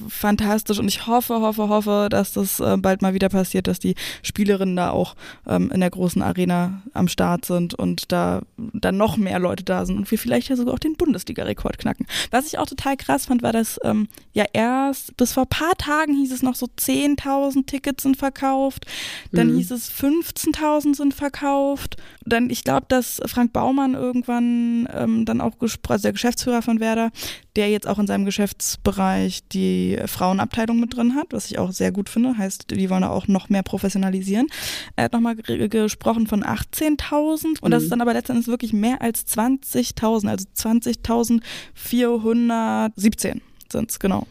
fantastisch und ich hoffe, hoffe, hoffe, dass das äh, bald mal wieder passiert, dass die Spielerinnen da auch ähm, in der großen Arena am Start sind und da dann noch mehr Leute da sind und wir vielleicht ja sogar auch den Bundesliga-Rekord knacken. Was ich auch total krass fand, war, dass ähm, ja erst bis vor paar Tagen hieß es noch so 10.000 Tickets sind verkauft, dann mhm. hieß es 15.000 sind verkauft, dann ich glaube, dass Frank Baumann irgendwann ähm, dann auch auch also der Geschäftsführer von Werder, der jetzt auch in seinem Geschäftsbereich die Frauenabteilung mit drin hat, was ich auch sehr gut finde. Heißt, die wollen auch noch mehr professionalisieren. Er hat nochmal gesprochen von 18.000 und mhm. das ist dann aber letztendlich wirklich mehr als 20.000, also 20.417 sind es, genau.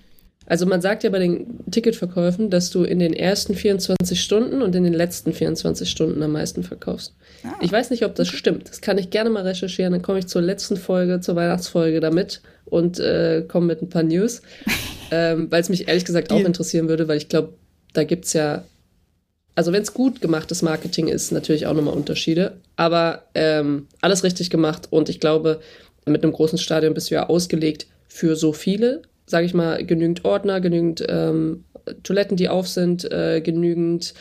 Also man sagt ja bei den Ticketverkäufen, dass du in den ersten 24 Stunden und in den letzten 24 Stunden am meisten verkaufst. Ah. Ich weiß nicht, ob das stimmt. Das kann ich gerne mal recherchieren. Dann komme ich zur letzten Folge, zur Weihnachtsfolge damit und äh, komme mit ein paar News. ähm, weil es mich ehrlich gesagt auch interessieren würde, weil ich glaube, da gibt es ja, also wenn es gut gemachtes Marketing ist, natürlich auch nochmal Unterschiede. Aber ähm, alles richtig gemacht und ich glaube, mit einem großen Stadion bist du ja ausgelegt für so viele sage ich mal, genügend Ordner, genügend ähm, Toiletten, die auf sind, äh, genügend,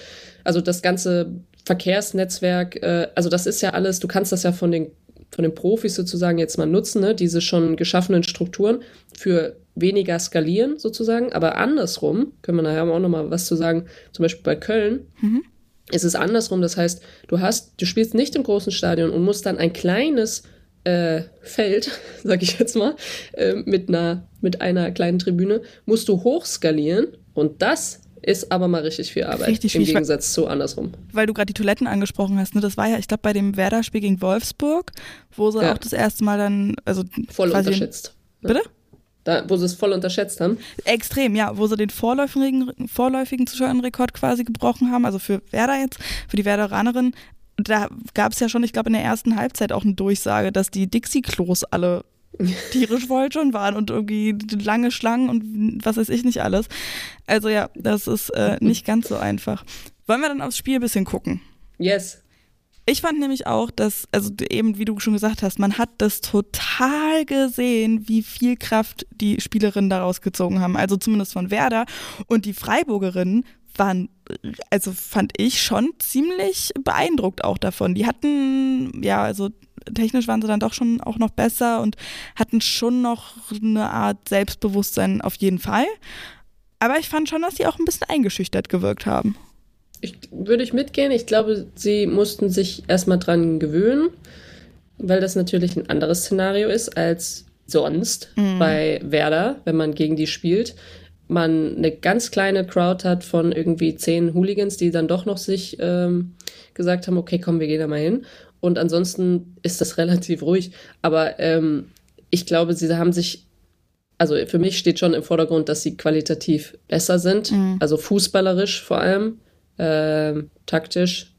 also das ganze Verkehrsnetzwerk, äh, also das ist ja alles, du kannst das ja von den, von den Profis sozusagen jetzt mal nutzen, ne? diese schon geschaffenen Strukturen für weniger skalieren sozusagen, aber andersrum, können wir nachher auch nochmal was zu sagen, zum Beispiel bei Köln, mhm. ist es andersrum, das heißt, du hast, du spielst nicht im großen Stadion und musst dann ein kleines äh, Feld, sag ich jetzt mal, äh, mit, einer, mit einer kleinen Tribüne, musst du hochskalieren und das ist aber mal richtig viel Arbeit richtig im viel. Gegensatz zu andersrum. Weil du gerade die Toiletten angesprochen hast, ne? das war ja, ich glaube, bei dem Werder-Spiel gegen Wolfsburg, wo sie ja. auch das erste Mal dann, also voll unterschätzt. Bitte? Da, wo sie es voll unterschätzt haben? Extrem, ja, wo sie den vorläufigen, vorläufigen Zuschauerrekord quasi gebrochen haben, also für Werder jetzt, für die Werderanerin, da gab es ja schon, ich glaube, in der ersten Halbzeit auch eine Durchsage, dass die Dixie-Klos alle tierisch voll schon waren und irgendwie lange Schlangen und was weiß ich nicht alles. Also ja, das ist äh, nicht ganz so einfach. Wollen wir dann aufs Spiel ein bisschen gucken? Yes. Ich fand nämlich auch, dass, also eben wie du schon gesagt hast, man hat das total gesehen, wie viel Kraft die Spielerinnen daraus gezogen haben. Also zumindest von Werder. Und die Freiburgerinnen waren, also fand ich schon ziemlich beeindruckt auch davon. Die hatten, ja, also technisch waren sie dann doch schon auch noch besser und hatten schon noch eine Art Selbstbewusstsein auf jeden Fall. Aber ich fand schon, dass sie auch ein bisschen eingeschüchtert gewirkt haben. Ich, würde ich mitgehen. Ich glaube, sie mussten sich erstmal dran gewöhnen, weil das natürlich ein anderes Szenario ist als sonst mhm. bei Werder, wenn man gegen die spielt. Man eine ganz kleine Crowd hat von irgendwie zehn Hooligans, die dann doch noch sich ähm, gesagt haben, okay, komm, wir gehen da mal hin. Und ansonsten ist das relativ ruhig. Aber ähm, ich glaube, sie haben sich, also für mich steht schon im Vordergrund, dass sie qualitativ besser sind. Mhm. Also fußballerisch vor allem, äh, taktisch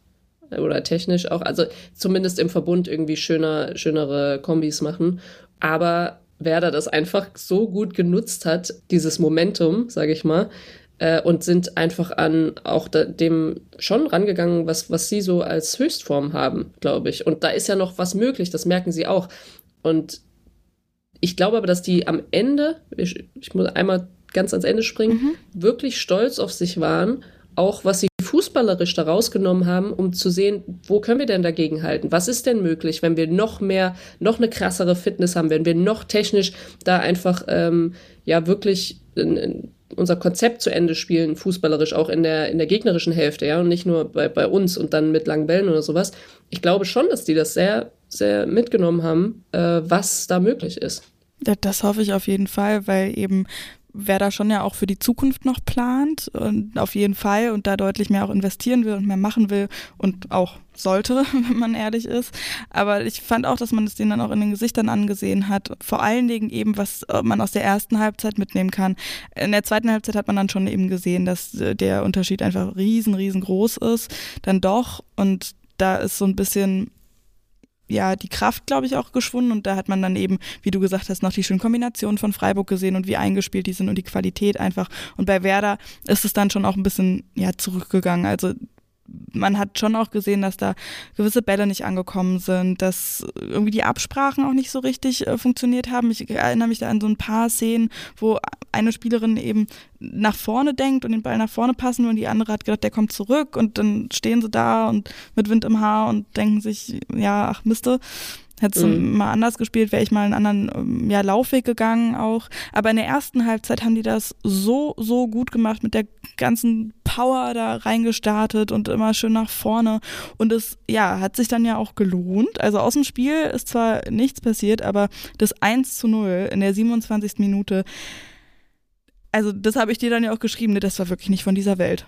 oder technisch auch. Also zumindest im Verbund irgendwie schöner, schönere Kombis machen. Aber Werder das einfach so gut genutzt hat, dieses Momentum, sage ich mal, äh, und sind einfach an auch da, dem schon rangegangen, was, was sie so als Höchstform haben, glaube ich. Und da ist ja noch was möglich, das merken sie auch. Und ich glaube aber, dass die am Ende, ich, ich muss einmal ganz ans Ende springen, mhm. wirklich stolz auf sich waren, auch was sie fußballerisch da rausgenommen haben, um zu sehen, wo können wir denn dagegen halten? Was ist denn möglich, wenn wir noch mehr, noch eine krassere Fitness haben, wenn wir noch technisch da einfach ähm, ja wirklich in, in unser Konzept zu Ende spielen, fußballerisch, auch in der, in der gegnerischen Hälfte, ja, und nicht nur bei, bei uns und dann mit langen Bällen oder sowas. Ich glaube schon, dass die das sehr, sehr mitgenommen haben, äh, was da möglich ist. Das hoffe ich auf jeden Fall, weil eben wer da schon ja auch für die Zukunft noch plant und auf jeden Fall und da deutlich mehr auch investieren will und mehr machen will und auch sollte, wenn man ehrlich ist. Aber ich fand auch, dass man es denen dann auch in den Gesichtern angesehen hat. Vor allen Dingen eben, was äh, man aus der ersten Halbzeit mitnehmen kann. In der zweiten Halbzeit hat man dann schon eben gesehen, dass äh, der Unterschied einfach riesen, riesengroß ist. Dann doch und da ist so ein bisschen ja die Kraft, glaube ich, auch geschwunden. Und da hat man dann eben, wie du gesagt hast, noch die schönen Kombinationen von Freiburg gesehen und wie eingespielt die sind und die Qualität einfach. Und bei Werder ist es dann schon auch ein bisschen ja zurückgegangen. Also man hat schon auch gesehen, dass da gewisse Bälle nicht angekommen sind, dass irgendwie die Absprachen auch nicht so richtig äh, funktioniert haben. Ich erinnere mich da an so ein paar Szenen, wo eine Spielerin eben nach vorne denkt und den Ball nach vorne passen und die andere hat gedacht, der kommt zurück und dann stehen sie da und mit Wind im Haar und denken sich, ja, ach Miste. Hättest du mhm. mal anders gespielt, wäre ich mal einen anderen ähm, ja, Laufweg gegangen auch. Aber in der ersten Halbzeit haben die das so, so gut gemacht, mit der ganzen Power da reingestartet und immer schön nach vorne. Und es, ja, hat sich dann ja auch gelohnt. Also aus dem Spiel ist zwar nichts passiert, aber das 1 zu 0 in der 27. Minute, also das habe ich dir dann ja auch geschrieben, ne, das war wirklich nicht von dieser Welt.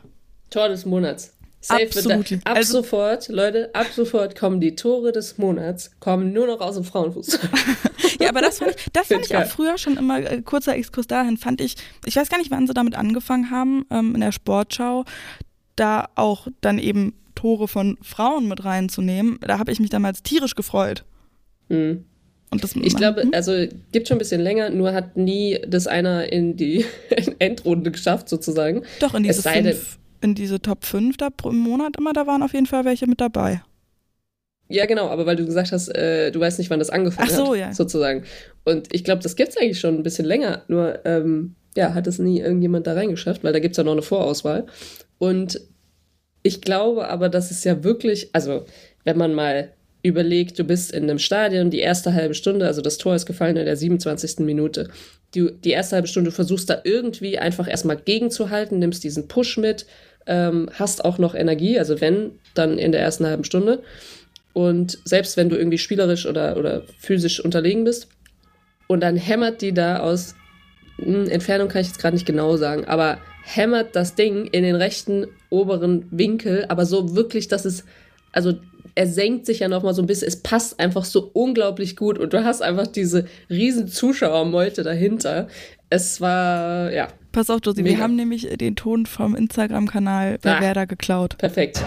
Tor des Monats. Safe Absolut. ab also, sofort, Leute, ab sofort kommen die Tore des Monats, kommen nur noch aus dem Frauenfußball. ja, aber das fand ich, das fand ich auch früher schon immer, äh, kurzer Exkurs dahin, fand ich, ich weiß gar nicht, wann sie damit angefangen haben, ähm, in der Sportschau, da auch dann eben Tore von Frauen mit reinzunehmen. Da habe ich mich damals tierisch gefreut. Mhm. Und das ich glaube, hm? also gibt schon ein bisschen länger, nur hat nie das einer in die Endrunde geschafft, sozusagen. Doch, in diese fünf in diese Top 5 da pro Monat immer, da waren auf jeden Fall welche mit dabei. Ja, genau, aber weil du gesagt hast, äh, du weißt nicht, wann das angefangen Ach so, hat, ja. sozusagen. Und ich glaube, das gibt es eigentlich schon ein bisschen länger, nur ähm, ja, hat es nie irgendjemand da reingeschafft, weil da gibt es ja noch eine Vorauswahl. Und ich glaube aber, dass es ja wirklich, also wenn man mal überlegt, du bist in einem Stadion, die erste halbe Stunde, also das Tor ist gefallen in der 27. Minute. Du, die erste halbe Stunde versuchst da irgendwie einfach erstmal gegenzuhalten, nimmst diesen Push mit, ähm, hast auch noch Energie, also wenn, dann in der ersten halben Stunde. Und selbst wenn du irgendwie spielerisch oder, oder physisch unterlegen bist, und dann hämmert die da aus hm, Entfernung, kann ich jetzt gerade nicht genau sagen, aber hämmert das Ding in den rechten oberen Winkel, aber so wirklich, dass es, also er senkt sich ja nochmal so ein bisschen, es passt einfach so unglaublich gut und du hast einfach diese riesen Zuschauermeute dahinter. Es war, ja, Pass auf, Josie, wir haben nämlich den Ton vom Instagram-Kanal bei ah, Werder geklaut. Perfekt.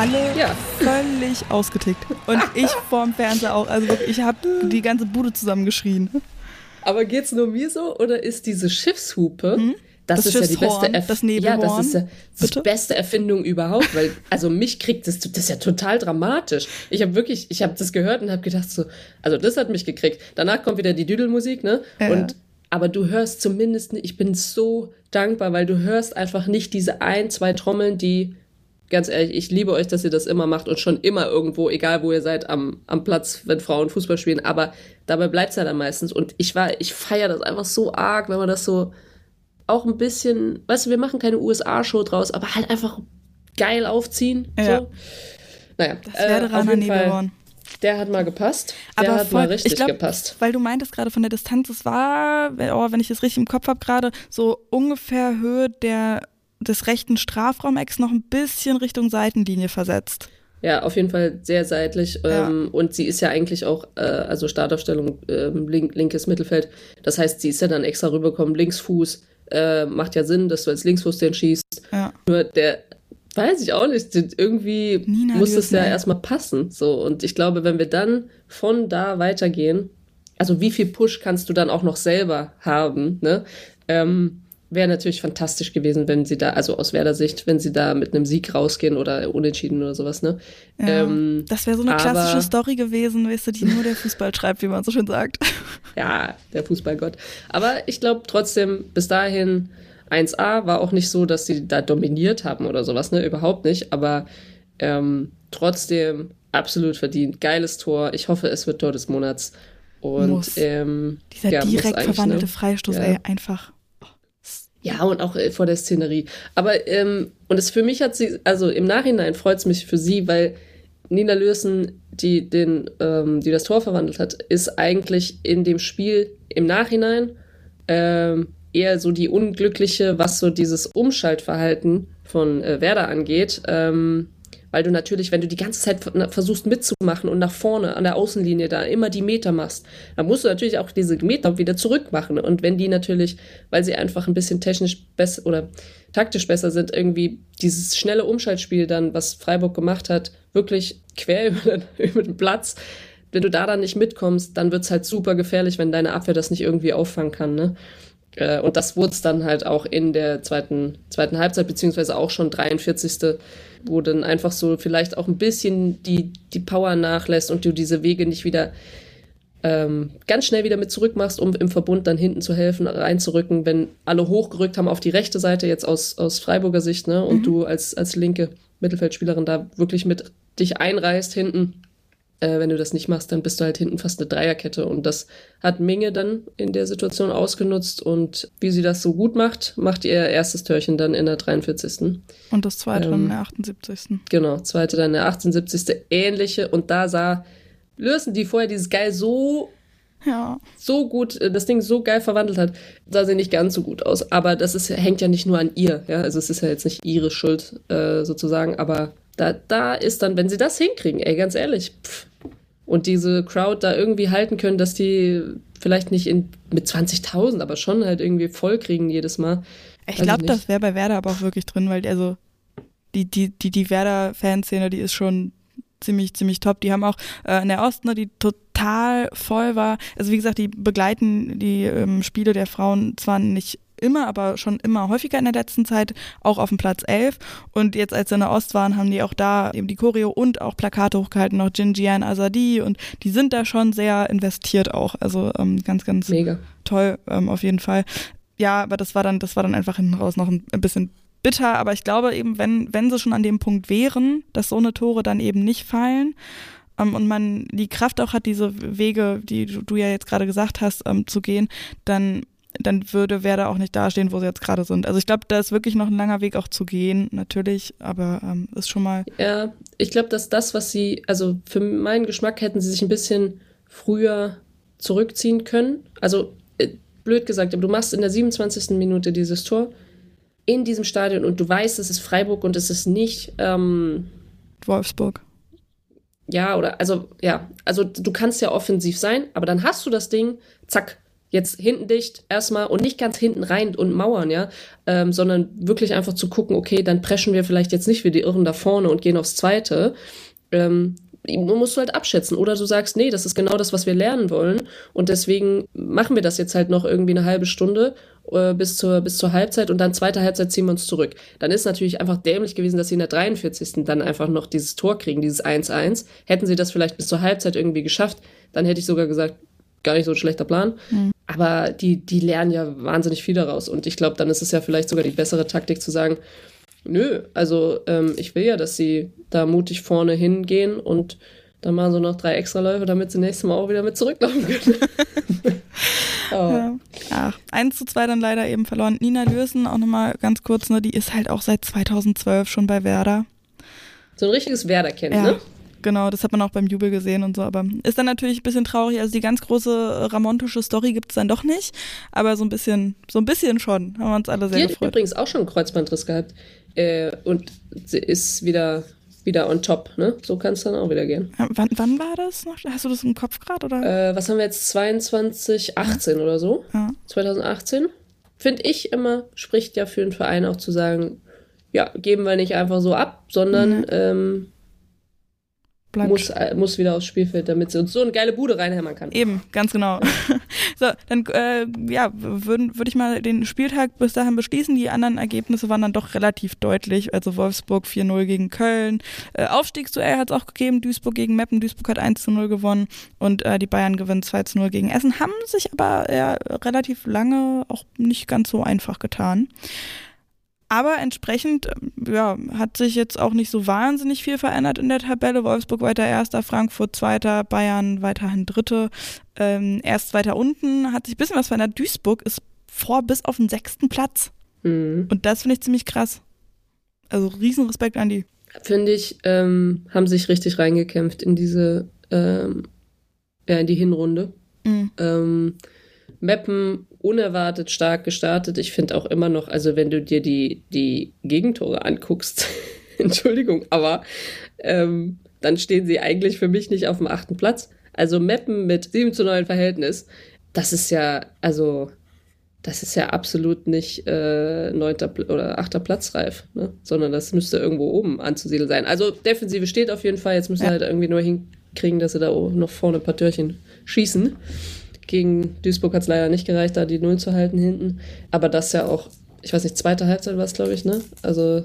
Alle ja. völlig ausgetickt. Und ich vorm Fernseher auch. Also wirklich, ich habe die ganze Bude zusammengeschrien. Aber geht's nur mir so oder ist diese Schiffshupe? Hm? Das, das, ist ja die beste Erf das ja, das ist ja die beste Erfindung überhaupt, weil also mich kriegt das das ist ja total dramatisch. Ich habe wirklich, ich habe das gehört und habe gedacht so, also das hat mich gekriegt. Danach kommt wieder die Düdelmusik, ne? Ja. Und aber du hörst zumindest, ich bin so dankbar, weil du hörst einfach nicht diese ein, zwei Trommeln, die ganz ehrlich, ich liebe euch, dass ihr das immer macht und schon immer irgendwo, egal wo ihr seid, am, am Platz, wenn Frauen Fußball spielen. Aber dabei bleibt es ja dann meistens. Und ich war, ich feiere das einfach so arg, wenn man das so auch ein bisschen, weißt du, wir machen keine USA-Show draus, aber halt einfach geil aufziehen. Ja. So. Naja, Das wäre äh, auf jeden Fall, Nebelhorn. der hat mal gepasst. Der Aber hat voll, mal richtig ich glaub, gepasst. Weil du meintest gerade von der Distanz, es war, oh, wenn ich das richtig im Kopf habe, gerade so ungefähr Höhe der, des rechten Strafraumecks noch ein bisschen Richtung Seitenlinie versetzt. Ja, auf jeden Fall sehr seitlich. Ja. Ähm, und sie ist ja eigentlich auch, äh, also Startaufstellung, ähm, link, linkes Mittelfeld. Das heißt, sie ist ja dann extra rübergekommen, Linksfuß. Äh, macht ja Sinn, dass du als Linksfuß den schießt. Ja. Nur der, weiß ich auch nicht, irgendwie Nina muss es ja erstmal passen. So, und ich glaube, wenn wir dann von da weitergehen, also wie viel Push kannst du dann auch noch selber haben, ne? Ähm, Wäre natürlich fantastisch gewesen, wenn sie da, also aus Werder Sicht, wenn sie da mit einem Sieg rausgehen oder unentschieden oder sowas, ne? Ja. Ähm, das wäre so eine aber- klassische Story gewesen, weißt du, die nur der Fußball schreibt, wie man so schön sagt. Ja, der Fußballgott. Aber ich glaube trotzdem, bis dahin 1A war auch nicht so, dass sie da dominiert haben oder sowas, ne? Überhaupt nicht. Aber ähm, trotzdem absolut verdient. Geiles Tor. Ich hoffe, es wird Tor des Monats. Und Muss. ähm, Dieser ja, direkt eigentlich, verwandelte ne? Freistoß, Ja. ey, einfach. Ja, und auch äh, vor der Szenerie. Aber, ähm, und es für mich hat sie, also im Nachhinein freut es mich für sie, weil Nina Lösen, die, den, ähm, die das Tor verwandelt hat, ist eigentlich in dem Spiel im Nachhinein ähm, eher so die unglückliche, was so dieses Umschaltverhalten von äh, Werder angeht. Ähm, weil du natürlich, wenn du die ganze Zeit ver- versuchst mitzumachen und nach vorne an der Außenlinie da immer die Meter machst, dann musst du natürlich auch diese Meter wieder zurück machen. Und wenn die natürlich, weil sie einfach ein bisschen technisch besser oder taktisch besser sind, irgendwie dieses schnelle Umschaltspiel dann, was Freiburg gemacht hat, wirklich quer über den, über den Platz, wenn du da dann nicht mitkommst, dann wird's halt super gefährlich, wenn deine Abwehr das nicht irgendwie auffangen kann. Ne? Äh, Und das wurde es dann halt auch in der zweiten, zweiten Halbzeit, beziehungsweise auch schon 43. wo dann einfach so vielleicht auch ein bisschen die, die Power nachlässt und du diese Wege nicht wieder ähm, ganz schnell wieder mit zurückmachst, um im Verbund dann hinten zu helfen, reinzurücken, wenn alle hochgerückt haben auf die rechte Seite, jetzt aus, aus Freiburger Sicht, ne? Und du als, als linke Mittelfeldspielerin da wirklich mit dich einreißt hinten. Äh, wenn du das nicht machst, dann bist du halt hinten fast eine Dreierkette. Und das hat Minge dann in der Situation ausgenutzt. Und wie sie das so gut macht, macht ihr erstes Törchen dann in der 43. Und das zweite dann Ähm, in der 78. Genau, zweite dann in der 78. ähnliche. Und da sah Lösen, die vorher dieses geil so Ja. so gut, äh, das Ding so geil verwandelt hat, sah sie nicht ganz so gut aus. Aber das ist, hängt ja nicht nur an ihr, ja. Also es ist ja jetzt nicht ihre Schuld, äh, sozusagen. Aber da, da ist dann, wenn sie das hinkriegen, ey, ganz ehrlich, pff, und diese Crowd da irgendwie halten können, dass die vielleicht nicht in, mit 20.000, aber schon halt irgendwie voll kriegen jedes Mal. Ich glaube, das wäre bei Werder aber auch wirklich drin, weil also die, die, die, die Werder-Fanszene, die ist schon ziemlich, ziemlich top. Die haben auch äh, in der Ost, ne, die total voll war. Also wie gesagt, die begleiten die ähm, Spiele der Frauen zwar nicht immer, aber schon immer häufiger in der letzten Zeit, auch auf dem Platz 11. Und jetzt, als sie in der Ost waren, haben die auch da eben die Choreo und auch Plakate hochgehalten, noch Jinjian Azadi und die sind da schon sehr investiert auch. Also ähm, ganz, ganz Mega. toll, ähm, auf jeden Fall. Ja, aber das war dann, das war dann einfach hinten raus noch ein, ein bisschen bitter, aber ich glaube eben, wenn, wenn sie schon an dem Punkt wären, dass so eine Tore dann eben nicht fallen ähm, und man die Kraft auch hat, diese Wege, die du, du ja jetzt gerade gesagt hast, ähm, zu gehen, dann dann würde Werder auch nicht dastehen, wo sie jetzt gerade sind. Also ich glaube, da ist wirklich noch ein langer Weg auch zu gehen, natürlich, aber ähm, ist schon mal Ja, ich glaube, dass das, was sie, also für meinen Geschmack hätten sie sich ein bisschen früher zurückziehen können. Also, äh, blöd gesagt, aber du machst in der 27. Minute dieses Tor in diesem Stadion und du weißt, es ist Freiburg und es ist nicht, ähm, Wolfsburg. ja, oder, also, ja, also du kannst ja offensiv sein, aber dann hast du das Ding, zack, jetzt hinten dicht erstmal und nicht ganz hinten rein und mauern, ja, ähm, sondern wirklich einfach zu gucken, okay, dann preschen wir vielleicht jetzt nicht wie die Irren da vorne und gehen aufs Zweite. Ähm, musst du halt abschätzen. Oder du sagst, nee, das ist genau das, was wir lernen wollen. Und deswegen machen wir das jetzt halt noch irgendwie eine halbe Stunde äh, bis, zur, bis zur Halbzeit und dann zweite Halbzeit ziehen wir uns zurück. Dann ist natürlich einfach dämlich gewesen, dass sie in der 43. dann einfach noch dieses Tor kriegen, dieses 1-1. Hätten sie das vielleicht bis zur Halbzeit irgendwie geschafft, dann hätte ich sogar gesagt, gar nicht so ein schlechter Plan. Aber die, die lernen ja wahnsinnig viel daraus. Und ich glaube, dann ist es ja vielleicht sogar die bessere Taktik zu sagen, Nö, also ähm, ich will ja, dass sie da mutig vorne hingehen und dann machen sie noch drei Extraläufe, damit sie nächstes Mal auch wieder mit zurücklaufen können. oh. ja. Ach, 1 zu 2 dann leider eben verloren. Nina Lürsen, auch nochmal ganz kurz, ne, die ist halt auch seit 2012 schon bei Werder. So ein richtiges Werder-Kind, ja. ne? Genau, das hat man auch beim Jubel gesehen und so, aber ist dann natürlich ein bisschen traurig. Also die ganz große ramontische Story gibt es dann doch nicht, aber so ein bisschen, so ein bisschen schon, haben wir uns alle sehr die gefreut. hat übrigens auch schon einen Kreuzbandriss gehabt äh, und sie ist wieder wieder on top, ne? So kann es dann auch wieder gehen. Wann, wann war das noch? Hast du das im Kopf gerade Äh, was haben wir jetzt? 22, 18 ja. oder so? Ja. 2018. Finde ich immer, spricht ja für einen Verein auch zu sagen, ja, geben wir nicht einfach so ab, sondern Mhm. ähm, Bleibt. muss, äh, muss wieder aufs Spielfeld, damit sie uns so eine geile Bude reinhämmern kann. Eben, ganz genau. so, dann äh, ja, würde würd ich mal den Spieltag bis dahin beschließen. Die anderen Ergebnisse waren dann doch relativ deutlich. Also Wolfsburg 4-0 gegen Köln. Äh, Aufstiegsduell hat es auch gegeben. Duisburg gegen Meppen. Duisburg hat 1-0 gewonnen und äh, die Bayern gewinnen 2-0 gegen Essen. Haben sich aber ja, relativ lange auch nicht ganz so einfach getan. Aber entsprechend ja, hat sich jetzt auch nicht so wahnsinnig viel verändert in der Tabelle. Wolfsburg weiter Erster, Frankfurt Zweiter, Bayern weiterhin Dritte. Ähm, erst weiter unten hat sich ein bisschen was verändert. Duisburg ist vor bis auf den sechsten Platz. Mhm. Und das finde ich ziemlich krass. Also Riesenrespekt an die. Finde ich, ähm, haben sich richtig reingekämpft in diese, ähm, ja, in die Hinrunde. Mhm. Meppen unerwartet stark gestartet. Ich finde auch immer noch, also wenn du dir die, die Gegentore anguckst, Entschuldigung, aber ähm, dann stehen sie eigentlich für mich nicht auf dem achten Platz. Also Meppen mit 7 zu 9 Verhältnis, das ist ja, also, das ist ja absolut nicht äh, neunter oder achter Platz reif, ne? sondern das müsste irgendwo oben anzusiedeln sein. Also Defensive steht auf jeden Fall, jetzt müssen ja. sie halt irgendwie nur hinkriegen, dass sie da noch vorne ein paar Türchen schießen. Gegen Duisburg hat es leider nicht gereicht, da die Null zu halten hinten. Aber das ja auch, ich weiß nicht, zweite Halbzeit war es, glaube ich, ne? Also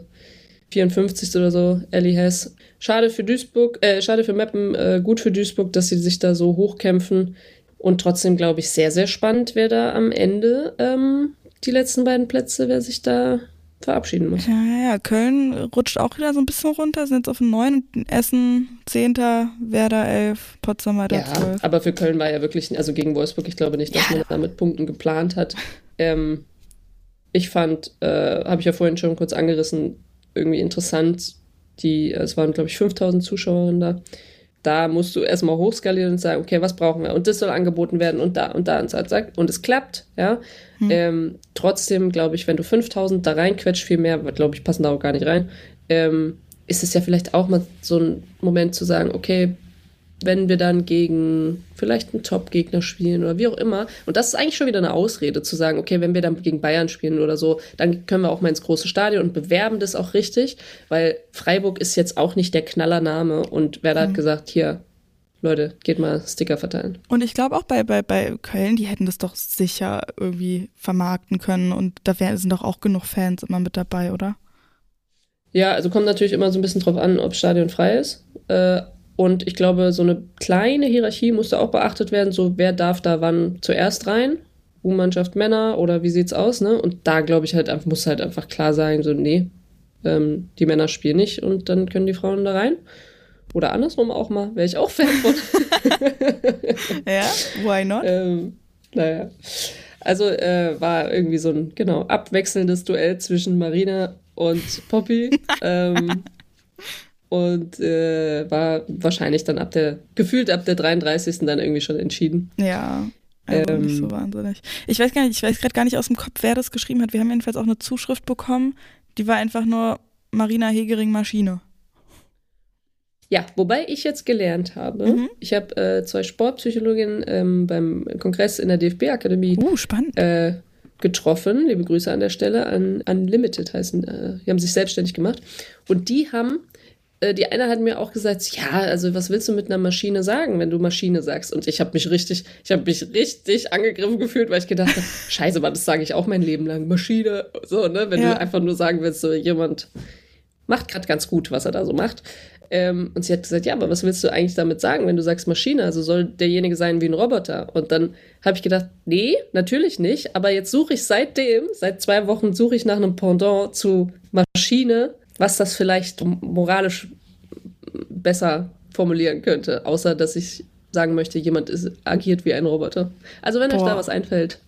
54. oder so, Ellie Hess. Schade für Duisburg, äh, schade für Meppen, äh, gut für Duisburg, dass sie sich da so hochkämpfen. Und trotzdem, glaube ich, sehr, sehr spannend, wer da am Ende ähm, die letzten beiden Plätze, wer sich da verabschieden muss. Ja, ja. Köln rutscht auch wieder so ein bisschen runter, sind jetzt auf dem 9. Essen 10. Werder 11, Potsdam weiter ja, 12. aber für Köln war ja wirklich, also gegen Wolfsburg, ich glaube nicht, dass ja. man da mit Punkten geplant hat. Ähm, ich fand, äh, habe ich ja vorhin schon kurz angerissen, irgendwie interessant, die, es waren, glaube ich, 5000 Zuschauerinnen da. Da musst du erstmal hochskalieren und sagen, okay, was brauchen wir? Und das soll angeboten werden und da und da und zack, zack. Und es klappt, ja. Hm. Ähm, trotzdem, glaube ich, wenn du 5000 da reinquetscht, viel mehr, glaube ich, passen da auch gar nicht rein, ähm, ist es ja vielleicht auch mal so ein Moment zu sagen, okay, wenn wir dann gegen vielleicht einen Top-Gegner spielen oder wie auch immer. Und das ist eigentlich schon wieder eine Ausrede zu sagen, okay, wenn wir dann gegen Bayern spielen oder so, dann können wir auch mal ins große Stadion und bewerben das auch richtig, weil Freiburg ist jetzt auch nicht der Knallername und Werder mhm. hat gesagt, hier, Leute, geht mal Sticker verteilen. Und ich glaube auch bei, bei, bei Köln, die hätten das doch sicher irgendwie vermarkten können und da wär, sind doch auch genug Fans immer mit dabei, oder? Ja, also kommt natürlich immer so ein bisschen drauf an, ob Stadion frei ist. Äh, und ich glaube, so eine kleine Hierarchie musste auch beachtet werden, so wer darf da wann zuerst rein? U-Mannschaft Männer oder wie sieht's aus, ne? Und da glaube ich halt, muss halt einfach klar sein, so, nee, ähm, die Männer spielen nicht und dann können die Frauen da rein. Oder andersrum auch mal, wäre ich auch Fan von. ja, why not? ähm, naja. Also äh, war irgendwie so ein, genau, abwechselndes Duell zwischen Marina und Poppy. ähm, und äh, war wahrscheinlich dann ab der, gefühlt ab der 33. dann irgendwie schon entschieden. Ja. Also ähm, nicht so wahnsinnig. Ich weiß gar nicht, ich weiß gerade gar nicht aus dem Kopf, wer das geschrieben hat. Wir haben jedenfalls auch eine Zuschrift bekommen, die war einfach nur Marina Hegering Maschine. Ja, wobei ich jetzt gelernt habe, mhm. ich habe äh, zwei Sportpsychologinnen ähm, beim Kongress in der DFB-Akademie uh, spannend. Äh, getroffen. Liebe Grüße an der Stelle an Unlimited heißen. Äh, die haben sich selbstständig gemacht. Und die haben die eine hat mir auch gesagt, ja, also was willst du mit einer Maschine sagen, wenn du Maschine sagst? Und ich habe mich richtig, ich habe mich richtig angegriffen gefühlt, weil ich gedacht habe, scheiße, aber das sage ich auch mein Leben lang, Maschine, so, ne, wenn ja. du einfach nur sagen willst, so jemand macht gerade ganz gut, was er da so macht. Ähm, und sie hat gesagt, ja, aber was willst du eigentlich damit sagen, wenn du sagst Maschine? Also soll derjenige sein wie ein Roboter? Und dann habe ich gedacht, nee, natürlich nicht. Aber jetzt suche ich seitdem, seit zwei Wochen suche ich nach einem Pendant zu Maschine, was das vielleicht moralisch besser formulieren könnte, außer dass ich sagen möchte, jemand ist, agiert wie ein Roboter. Also wenn Boah. euch da was einfällt,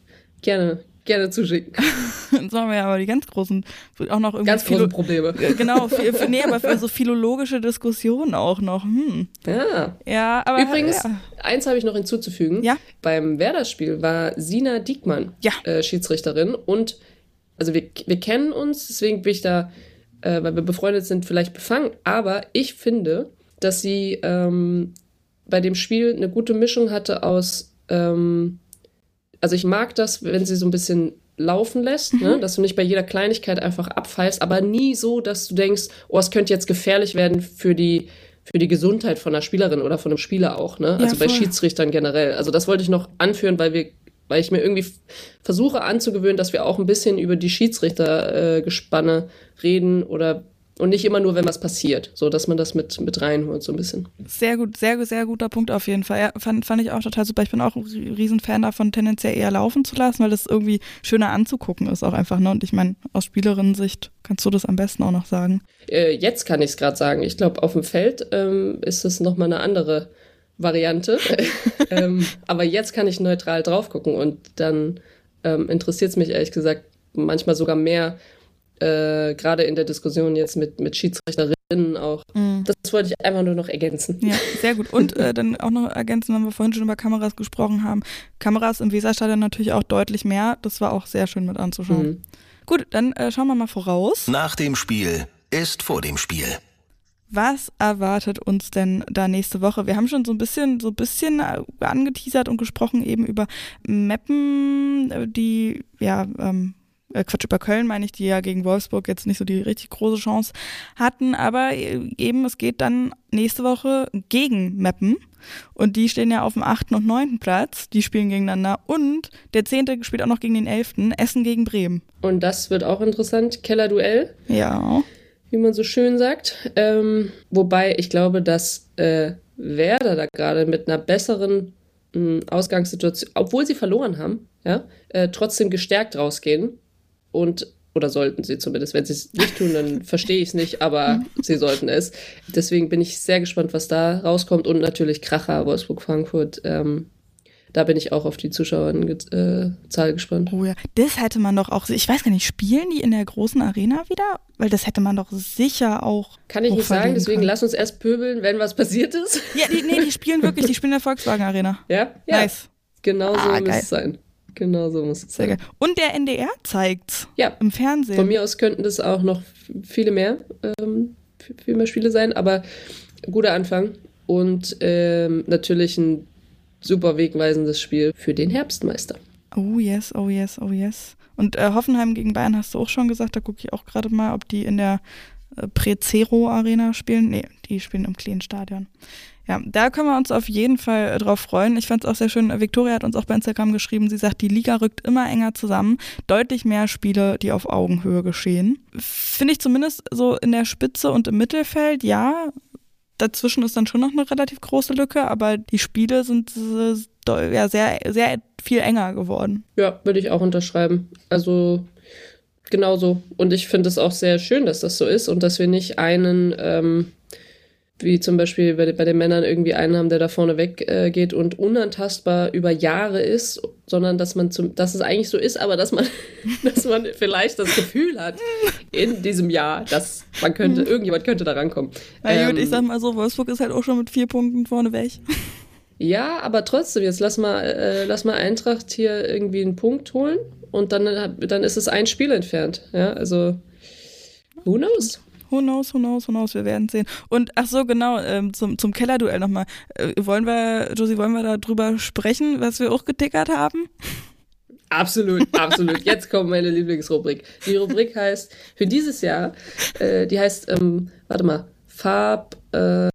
gerne, gerne zuschicken. Jetzt haben wir ja aber die ganz großen, auch noch irgendwie. Ganz große Probleme. Genau, für, für, nee, aber für so philologische Diskussionen auch noch. Hm. Ja. Ja, aber. Übrigens, ja. eins habe ich noch hinzuzufügen. Ja. Beim Werder-Spiel war Sina Diekmann ja. äh, Schiedsrichterin und also wir, wir kennen uns, deswegen bin ich da, äh, weil wir befreundet sind, vielleicht befangen. Aber ich finde, dass sie ähm, bei dem Spiel eine gute Mischung hatte aus, ähm, also ich mag das, wenn sie so ein bisschen laufen lässt, ne? mhm. ne? dass du nicht bei jeder Kleinigkeit einfach abpfeifst, aber nie so, dass du denkst, oh, es könnte jetzt gefährlich werden für die, für die Gesundheit von einer Spielerin oder von einem Spieler auch, ne? Also ja, bei Schiedsrichtern generell. Also das wollte ich noch anführen, weil wir, weil ich mir irgendwie versuche anzugewöhnen, dass wir auch ein bisschen über die Schiedsrichtergespanne äh, reden oder und nicht immer nur, wenn was passiert, so dass man das mit, mit reinholt, so ein bisschen. Sehr gut, sehr, sehr guter Punkt auf jeden Fall. Ja, fand, fand ich auch total super. Ich bin auch ein Riesenfan davon, tendenziell eher laufen zu lassen, weil das irgendwie schöner anzugucken ist auch einfach. Ne? Und ich meine, aus Spielerinnen-Sicht kannst du das am besten auch noch sagen. Äh, jetzt kann ich es gerade sagen. Ich glaube, auf dem Feld ähm, ist es nochmal eine andere Variante. ähm, aber jetzt kann ich neutral drauf gucken und dann ähm, interessiert es mich ehrlich gesagt manchmal sogar mehr, äh, gerade in der Diskussion jetzt mit, mit Schiedsrichterinnen auch. Mhm. Das wollte ich einfach nur noch ergänzen. Ja, sehr gut. Und äh, dann auch noch ergänzen, wenn wir vorhin schon über Kameras gesprochen haben. Kameras im Weserstadion natürlich auch deutlich mehr. Das war auch sehr schön mit anzuschauen. Mhm. Gut, dann äh, schauen wir mal voraus. Nach dem Spiel ist vor dem Spiel. Was erwartet uns denn da nächste Woche? Wir haben schon so ein bisschen, so ein bisschen äh, angeteasert und gesprochen eben über Mappen, äh, die ja ähm, äh, Quatsch, über Köln meine ich, die ja gegen Wolfsburg jetzt nicht so die richtig große Chance hatten. Aber eben, es geht dann nächste Woche gegen Meppen. Und die stehen ja auf dem achten und neunten Platz. Die spielen gegeneinander. Und der zehnte spielt auch noch gegen den elften. Essen gegen Bremen. Und das wird auch interessant. Keller-Duell. Ja. Wie man so schön sagt. Ähm, wobei ich glaube, dass äh, Werder da gerade mit einer besseren äh, Ausgangssituation, obwohl sie verloren haben, ja, äh, trotzdem gestärkt rausgehen und oder sollten sie zumindest. Wenn sie es nicht tun, dann verstehe ich es nicht, aber sie sollten es. Deswegen bin ich sehr gespannt, was da rauskommt und natürlich Kracher Wolfsburg-Frankfurt. Ähm, da bin ich auch auf die Zuschauerzahl gespannt. Oh ja, das hätte man doch auch, ich weiß gar nicht, spielen die in der großen Arena wieder? Weil das hätte man doch sicher auch. Kann ich nicht sagen, deswegen können. lass uns erst pöbeln, wenn was passiert ist. Ja, die, nee, die spielen wirklich, die spielen in der Volkswagen Arena. Ja? ja. Nice. Genau so ah, muss es sein. Genau so muss es Sehr sein. Geil. Und der NDR zeigt ja. im Fernsehen. Von mir aus könnten das auch noch viele mehr, ähm, viel mehr Spiele sein, aber guter Anfang. Und ähm, natürlich ein super wegweisendes Spiel für den Herbstmeister. Oh yes, oh yes, oh yes. Und äh, Hoffenheim gegen Bayern hast du auch schon gesagt, da gucke ich auch gerade mal, ob die in der äh, Prezero Arena spielen. Nee, die spielen im Kleinen Stadion. Ja, da können wir uns auf jeden Fall äh, drauf freuen. Ich fand es auch sehr schön. Victoria hat uns auch bei Instagram geschrieben. Sie sagt, die Liga rückt immer enger zusammen. Deutlich mehr Spiele, die auf Augenhöhe geschehen. Finde ich zumindest so in der Spitze und im Mittelfeld, ja. Dazwischen ist dann schon noch eine relativ große Lücke, aber die Spiele sind ja sehr, sehr viel enger geworden. Ja, würde ich auch unterschreiben. Also genauso. Und ich finde es auch sehr schön, dass das so ist und dass wir nicht einen ähm, wie zum Beispiel bei, bei, den Männern irgendwie einen haben, der da vorne weggeht äh, und unantastbar über Jahre ist, sondern dass man zum, dass es eigentlich so ist, aber dass man, dass man vielleicht das Gefühl hat in diesem Jahr, dass man könnte, mhm. irgendjemand könnte da rankommen. Na ähm, gut, ich sag mal so, Wolfsburg ist halt auch schon mit vier Punkten vorne weg. Ja, aber trotzdem, jetzt lass mal, äh, lass mal Eintracht hier irgendwie einen Punkt holen und dann, dann ist es ein Spiel entfernt. Ja, also who knows? Who knows, who knows, who knows, wir werden sehen. Und ach so, genau, ähm, zum, zum Kellerduell nochmal. Äh, wollen wir, Josie, wollen wir da drüber sprechen, was wir auch getickert haben? Absolut, absolut. Jetzt kommt meine Lieblingsrubrik. Die Rubrik heißt für dieses Jahr, äh, die heißt, ähm, warte mal, Farb, äh,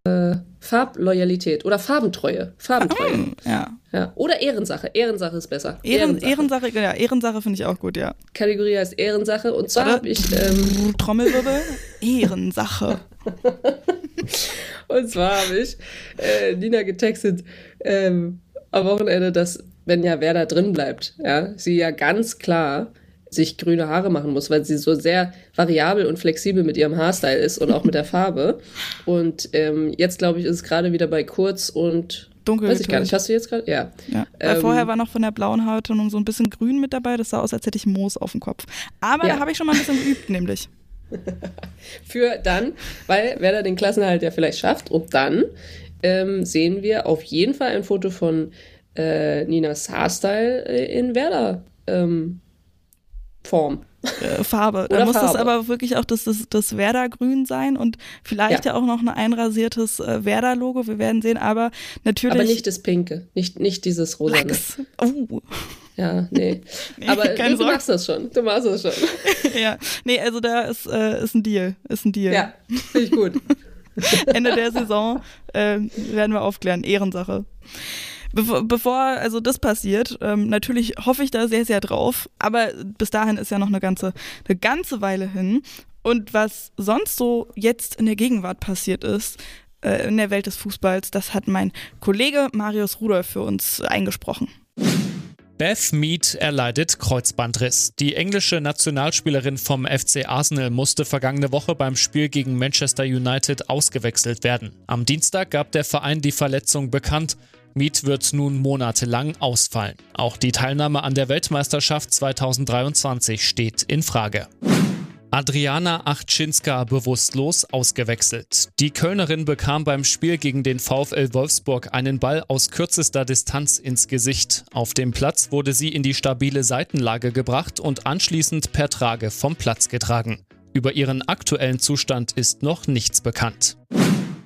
Farbloyalität oder Farbentreue. Farbentreue. Ja. ja. Oder Ehrensache. Ehrensache ist besser. Ehren, Ehrensache. Ehrensache, ja, Ehrensache finde ich auch gut, ja. Kategorie heißt Ehrensache und zwar habe ich. Ähm, Trommelwirbel. Ehrensache. Und zwar habe ich äh, Nina getextet ähm, am Wochenende, dass wenn ja wer da drin bleibt, ja, sie ja ganz klar sich grüne Haare machen muss, weil sie so sehr variabel und flexibel mit ihrem Haarstyle ist und auch mit der Farbe. Und ähm, jetzt, glaube ich, ist es gerade wieder bei kurz und Dunkel. weiß ich gar nicht. Hast du jetzt gerade? Ja. Ja. Weil Ähm, vorher war noch von der blauen Haartonung so ein bisschen grün mit dabei. Das sah aus, als hätte ich Moos auf dem Kopf. Aber Ja. da habe ich schon mal ein bisschen geübt, nämlich. Für dann, weil wer da den Klassenhalt ja vielleicht schafft. Und dann ähm, sehen wir auf jeden Fall ein Foto von äh, Ninas Haarstyle äh, in Werder ähm, Form. äh, Farbe. Da muss Farbe. aber wirklich auch das, das, das Werder-Grün sein und vielleicht ja. Ja. auch noch ein einrasiertes äh, Werder-Logo. Wir werden sehen, aber natürlich. Aber nicht das Pinke, nicht, nicht dieses Rosane. Lachs. Oh. Ja, nee. Nee, Aber du Sorge. machst das schon. Du machst das schon. ja. Nee, also da ist, äh, ist ein Deal. Ist ein Deal. Ja, finde ich gut. Ende der Saison äh, werden wir aufklären. Ehrensache. Bevor, bevor also das passiert, ähm, natürlich hoffe ich da sehr, sehr drauf. Aber bis dahin ist ja noch eine ganze, eine ganze Weile hin. Und was sonst so jetzt in der Gegenwart passiert ist, äh, in der Welt des Fußballs, das hat mein Kollege Marius Rudolph für uns eingesprochen. Beth Mead erleidet Kreuzbandriss. Die englische Nationalspielerin vom FC Arsenal musste vergangene Woche beim Spiel gegen Manchester United ausgewechselt werden. Am Dienstag gab der Verein die Verletzung bekannt. Mead wird nun monatelang ausfallen. Auch die Teilnahme an der Weltmeisterschaft 2023 steht in Frage. Adriana Achtschinska bewusstlos ausgewechselt. Die Kölnerin bekam beim Spiel gegen den VfL Wolfsburg einen Ball aus kürzester Distanz ins Gesicht. Auf dem Platz wurde sie in die stabile Seitenlage gebracht und anschließend per Trage vom Platz getragen. Über ihren aktuellen Zustand ist noch nichts bekannt.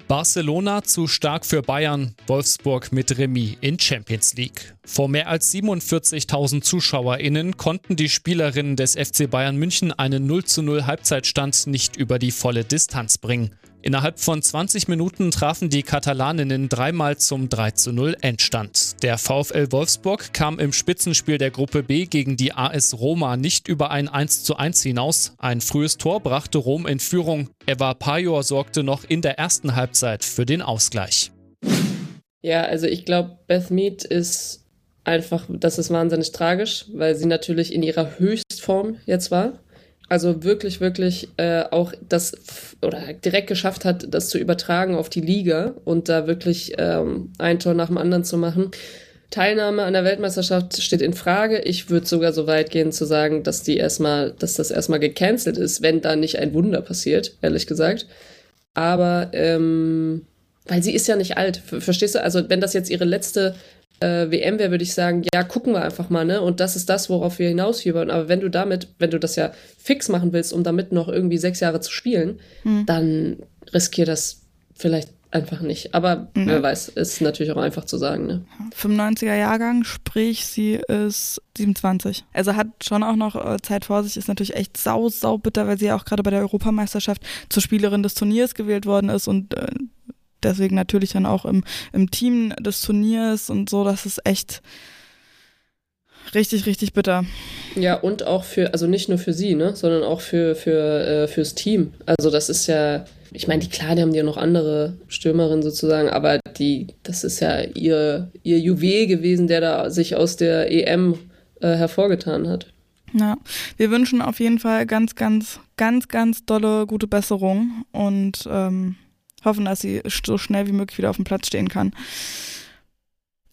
Barcelona zu stark für Bayern, Wolfsburg mit Remis in Champions League. Vor mehr als 47.000 ZuschauerInnen konnten die Spielerinnen des FC Bayern München einen 0 zu 0 Halbzeitstand nicht über die volle Distanz bringen. Innerhalb von 20 Minuten trafen die Katalaninnen dreimal zum 3 zu 0 Endstand. Der VfL Wolfsburg kam im Spitzenspiel der Gruppe B gegen die AS Roma nicht über ein 1 zu 1 hinaus. Ein frühes Tor brachte Rom in Führung. Eva Pajor sorgte noch in der ersten Halbzeit für den Ausgleich. Ja, also ich glaube, Beth Mead ist einfach, das ist wahnsinnig tragisch, weil sie natürlich in ihrer Höchstform jetzt war. Also wirklich, wirklich äh, auch das oder direkt geschafft hat, das zu übertragen auf die Liga und da wirklich ähm, ein Tor nach dem anderen zu machen. Teilnahme an der Weltmeisterschaft steht in Frage. Ich würde sogar so weit gehen zu sagen, dass die erstmal, dass das erstmal gecancelt ist, wenn da nicht ein Wunder passiert, ehrlich gesagt. Aber ähm, weil sie ist ja nicht alt, ver- verstehst du? Also wenn das jetzt ihre letzte äh, WM wäre, würde ich sagen, ja, gucken wir einfach mal, ne? Und das ist das, worauf wir hinausfiebern. Aber wenn du damit, wenn du das ja fix machen willst, um damit noch irgendwie sechs Jahre zu spielen, dann riskier das vielleicht einfach nicht. Aber wer weiß, ist natürlich auch einfach zu sagen, ne? 95er Jahrgang, sprich sie ist 27. Also hat schon auch noch äh, Zeit vor sich, ist natürlich echt sau, sau bitter, weil sie ja auch gerade bei der Europameisterschaft zur Spielerin des Turniers gewählt worden ist und äh, deswegen natürlich dann auch im, im Team des Turniers und so, das ist echt richtig, richtig bitter. Ja, und auch für, also nicht nur für sie, ne, sondern auch für, für, äh, fürs Team. Also das ist ja, ich meine, die klar, die haben ja noch andere Stürmerinnen sozusagen, aber die, das ist ja ihr, ihr Juwel gewesen, der da sich aus der EM äh, hervorgetan hat. Ja, wir wünschen auf jeden Fall ganz, ganz, ganz, ganz dolle gute Besserung und ähm, hoffen, dass sie so schnell wie möglich wieder auf dem Platz stehen kann.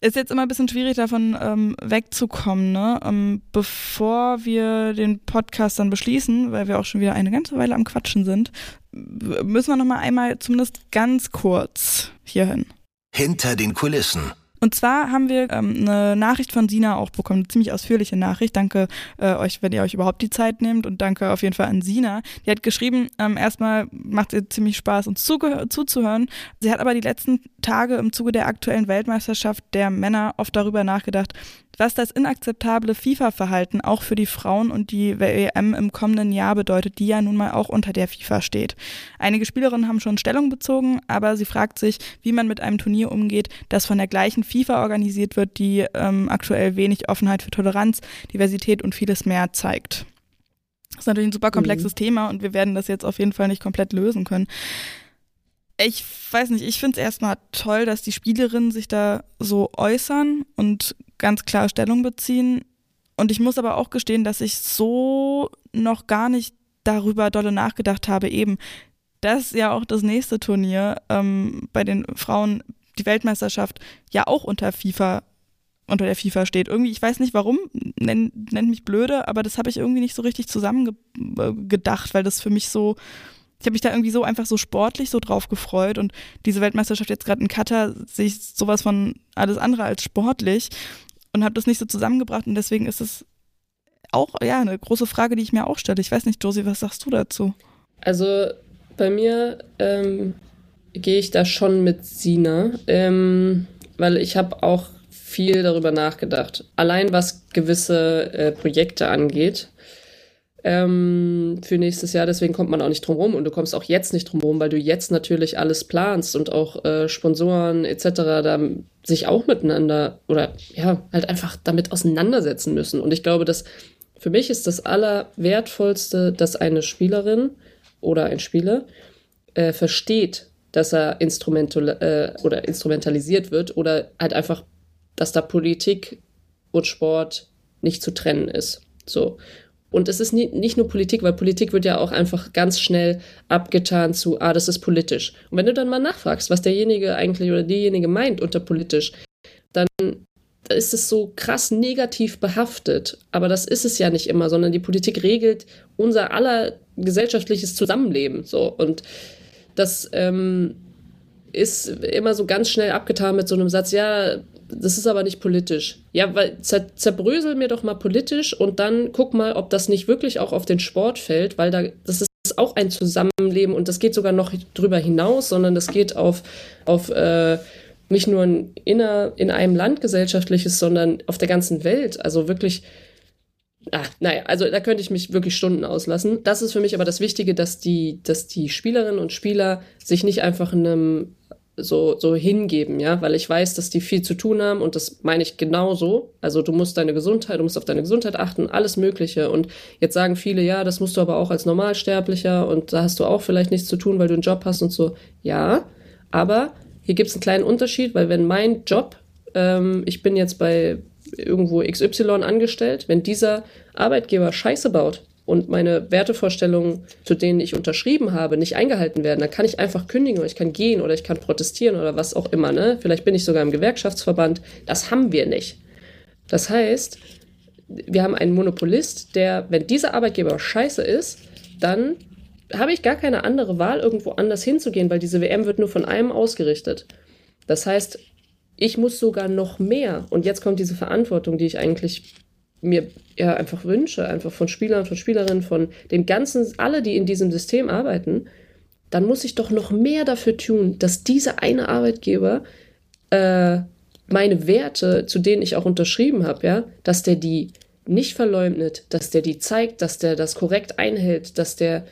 Ist jetzt immer ein bisschen schwierig, davon ähm, wegzukommen, ne? Ähm, bevor wir den Podcast dann beschließen, weil wir auch schon wieder eine ganze Weile am Quatschen sind, müssen wir noch mal einmal zumindest ganz kurz hierhin. Hinter den Kulissen. Und zwar haben wir ähm, eine Nachricht von Sina auch bekommen, eine ziemlich ausführliche Nachricht. Danke äh, euch, wenn ihr euch überhaupt die Zeit nehmt und danke auf jeden Fall an Sina. Die hat geschrieben, ähm, erstmal macht ihr ziemlich Spaß, uns zuzuhören. Sie hat aber die letzten Tage im Zuge der aktuellen Weltmeisterschaft der Männer oft darüber nachgedacht, was das inakzeptable FIFA-Verhalten auch für die Frauen und die WM im kommenden Jahr bedeutet, die ja nun mal auch unter der FIFA steht. Einige Spielerinnen haben schon Stellung bezogen, aber sie fragt sich, wie man mit einem Turnier umgeht, das von der gleichen FIFA organisiert wird, die ähm, aktuell wenig Offenheit für Toleranz, Diversität und vieles mehr zeigt. Das ist natürlich ein super komplexes Thema und wir werden das jetzt auf jeden Fall nicht komplett lösen können. Ich weiß nicht, ich finde es erstmal toll, dass die Spielerinnen sich da so äußern und ganz klar Stellung beziehen. Und ich muss aber auch gestehen, dass ich so noch gar nicht darüber dolle nachgedacht habe, eben, dass ja auch das nächste Turnier ähm, bei den Frauen, die Weltmeisterschaft, ja auch unter FIFA, unter der FIFA steht. Irgendwie, ich weiß nicht warum, nennt, mich blöde, aber das habe ich irgendwie nicht so richtig zusammengedacht, weil das für mich so, ich habe mich da irgendwie so einfach so sportlich so drauf gefreut und diese Weltmeisterschaft jetzt gerade in Katar sehe ich sowas von alles andere als sportlich und habe das nicht so zusammengebracht und deswegen ist es auch ja eine große Frage, die ich mir auch stelle. Ich weiß nicht, Josie, was sagst du dazu? Also bei mir ähm, gehe ich da schon mit Sina, ähm, weil ich habe auch viel darüber nachgedacht. Allein was gewisse äh, Projekte angeht ähm, für nächstes Jahr. Deswegen kommt man auch nicht drum rum und du kommst auch jetzt nicht drum rum, weil du jetzt natürlich alles planst und auch äh, Sponsoren etc. da sich auch miteinander oder ja halt einfach damit auseinandersetzen müssen. Und ich glaube, dass für mich ist das Allerwertvollste, dass eine Spielerin oder ein Spieler äh, versteht, dass er instrumental, äh, oder instrumentalisiert wird oder halt einfach, dass da Politik und Sport nicht zu trennen ist. So. Und es ist nie, nicht nur Politik, weil Politik wird ja auch einfach ganz schnell abgetan zu, ah, das ist politisch. Und wenn du dann mal nachfragst, was derjenige eigentlich oder diejenige meint unter politisch, dann ist es so krass negativ behaftet. Aber das ist es ja nicht immer, sondern die Politik regelt unser aller gesellschaftliches Zusammenleben. So. Und das ähm, ist immer so ganz schnell abgetan mit so einem Satz, ja, das ist aber nicht politisch. Ja, weil zer zerbrösel mir doch mal politisch und dann guck mal, ob das nicht wirklich auch auf den Sport fällt, weil da, das ist auch ein Zusammenleben und das geht sogar noch drüber hinaus, sondern das geht auf, auf äh, nicht nur ein inner, in einem Land gesellschaftliches, sondern auf der ganzen Welt. Also wirklich, ach, naja, also da könnte ich mich wirklich Stunden auslassen. Das ist für mich aber das Wichtige, dass die, dass die Spielerinnen und Spieler sich nicht einfach in einem so, so hingeben, ja, weil ich weiß, dass die viel zu tun haben und das meine ich genauso. Also du musst deine Gesundheit, du musst auf deine Gesundheit achten, alles Mögliche. Und jetzt sagen viele, ja, das musst du aber auch als Normalsterblicher und da hast du auch vielleicht nichts zu tun, weil du einen Job hast und so. Ja, aber hier gibt es einen kleinen Unterschied, weil wenn mein Job, ähm, ich bin jetzt bei irgendwo XY angestellt, wenn dieser Arbeitgeber Scheiße baut und meine Wertevorstellungen, zu denen ich unterschrieben habe, nicht eingehalten werden, dann kann ich einfach kündigen oder ich kann gehen oder ich kann protestieren oder was auch immer. Ne? Vielleicht bin ich sogar im Gewerkschaftsverband. Das haben wir nicht. Das heißt, wir haben einen Monopolist, der, wenn dieser Arbeitgeber scheiße ist, dann habe ich gar keine andere Wahl, irgendwo anders hinzugehen, weil diese WM wird nur von einem ausgerichtet. Das heißt, ich muss sogar noch mehr. Und jetzt kommt diese Verantwortung, die ich eigentlich mir ja einfach wünsche, einfach von Spielern, von Spielerinnen, von dem ganzen, alle, die in diesem System arbeiten, dann muss ich doch noch mehr dafür tun, dass dieser eine Arbeitgeber äh, meine Werte, zu denen ich auch unterschrieben habe, ja, dass der die nicht verleumdet, dass der die zeigt, dass der das korrekt einhält, dass der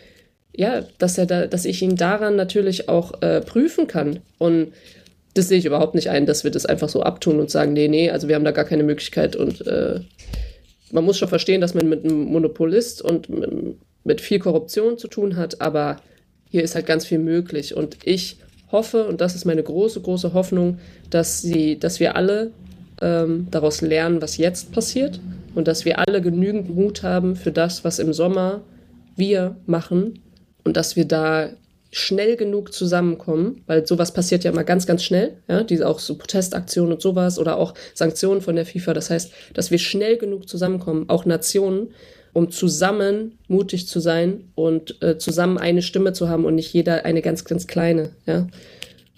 ja, dass er da, dass ich ihn daran natürlich auch äh, prüfen kann. Und das sehe ich überhaupt nicht ein, dass wir das einfach so abtun und sagen, nee, nee, also wir haben da gar keine Möglichkeit und äh, man muss schon verstehen, dass man mit einem Monopolist und mit viel Korruption zu tun hat, aber hier ist halt ganz viel möglich. Und ich hoffe, und das ist meine große, große Hoffnung, dass sie, dass wir alle ähm, daraus lernen, was jetzt passiert und dass wir alle genügend Mut haben für das, was im Sommer wir machen und dass wir da schnell genug zusammenkommen, weil sowas passiert ja immer ganz, ganz schnell, ja, diese auch so Protestaktionen und sowas oder auch Sanktionen von der FIFA. Das heißt, dass wir schnell genug zusammenkommen, auch Nationen, um zusammen mutig zu sein und äh, zusammen eine Stimme zu haben und nicht jeder eine ganz, ganz kleine, ja.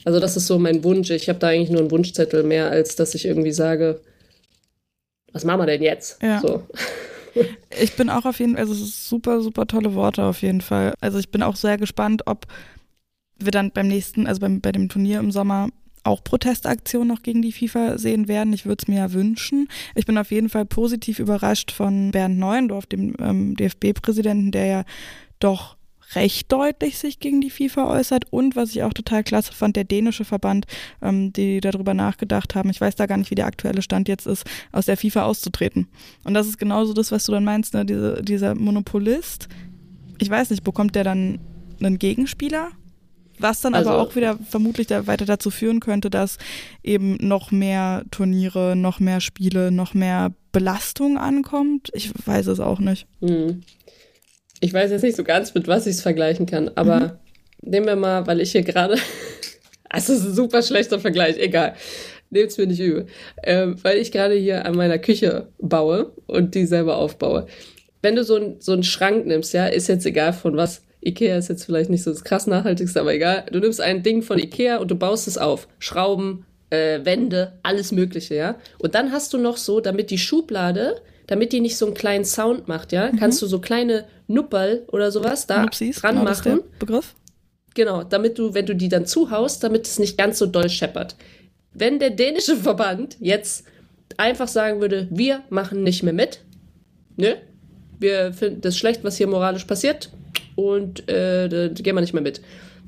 Also das ist so mein Wunsch. Ich habe da eigentlich nur einen Wunschzettel mehr, als dass ich irgendwie sage, was machen wir denn jetzt? Ja. So. Ich bin auch auf jeden Fall, also super, super tolle Worte auf jeden Fall. Also ich bin auch sehr gespannt, ob wir dann beim nächsten, also beim, bei dem Turnier im Sommer auch Protestaktionen noch gegen die FIFA sehen werden. Ich würde es mir ja wünschen. Ich bin auf jeden Fall positiv überrascht von Bernd Neuendorf, dem ähm, DFB-Präsidenten, der ja doch recht deutlich sich gegen die FIFA äußert und was ich auch total klasse fand, der dänische Verband, ähm, die darüber nachgedacht haben, ich weiß da gar nicht, wie der aktuelle Stand jetzt ist, aus der FIFA auszutreten. Und das ist genauso das, was du dann meinst, ne? Diese, dieser Monopolist, ich weiß nicht, bekommt der dann einen Gegenspieler? Was dann Also- aber auch wieder vermutlich da weiter dazu führen könnte, dass eben noch mehr Turniere, noch mehr Spiele, noch mehr Belastung ankommt. Ich weiß es auch nicht. Hm. Ich weiß jetzt nicht so ganz, mit was ich es vergleichen kann, aber nehmen wir mal, weil ich hier gerade. Es ist ein super schlechter Vergleich, egal. Nehmt's mir nicht übel. Ähm, weil ich gerade hier an meiner Küche baue und die selber aufbaue. Wenn du so, ein, so einen Schrank nimmst, ja, ist jetzt egal von was. Ikea ist jetzt vielleicht nicht so das krass nachhaltigste, aber egal. Du nimmst ein Ding von Ikea und du baust es auf. Schrauben, äh, Wände, alles Mögliche, ja. Und dann hast du noch so, damit die Schublade, damit die nicht so einen kleinen Sound macht, ja, kannst du so kleine Nupperl oder sowas da Nupsis, dran genau, das ist machen. der Begriff. Genau, damit du, wenn du die dann zuhaust, damit es nicht ganz so doll scheppert. Wenn der dänische Verband jetzt einfach sagen würde, wir machen nicht mehr mit, ne? Wir finden das schlecht, was hier moralisch passiert und äh, da gehen wir nicht mehr mit.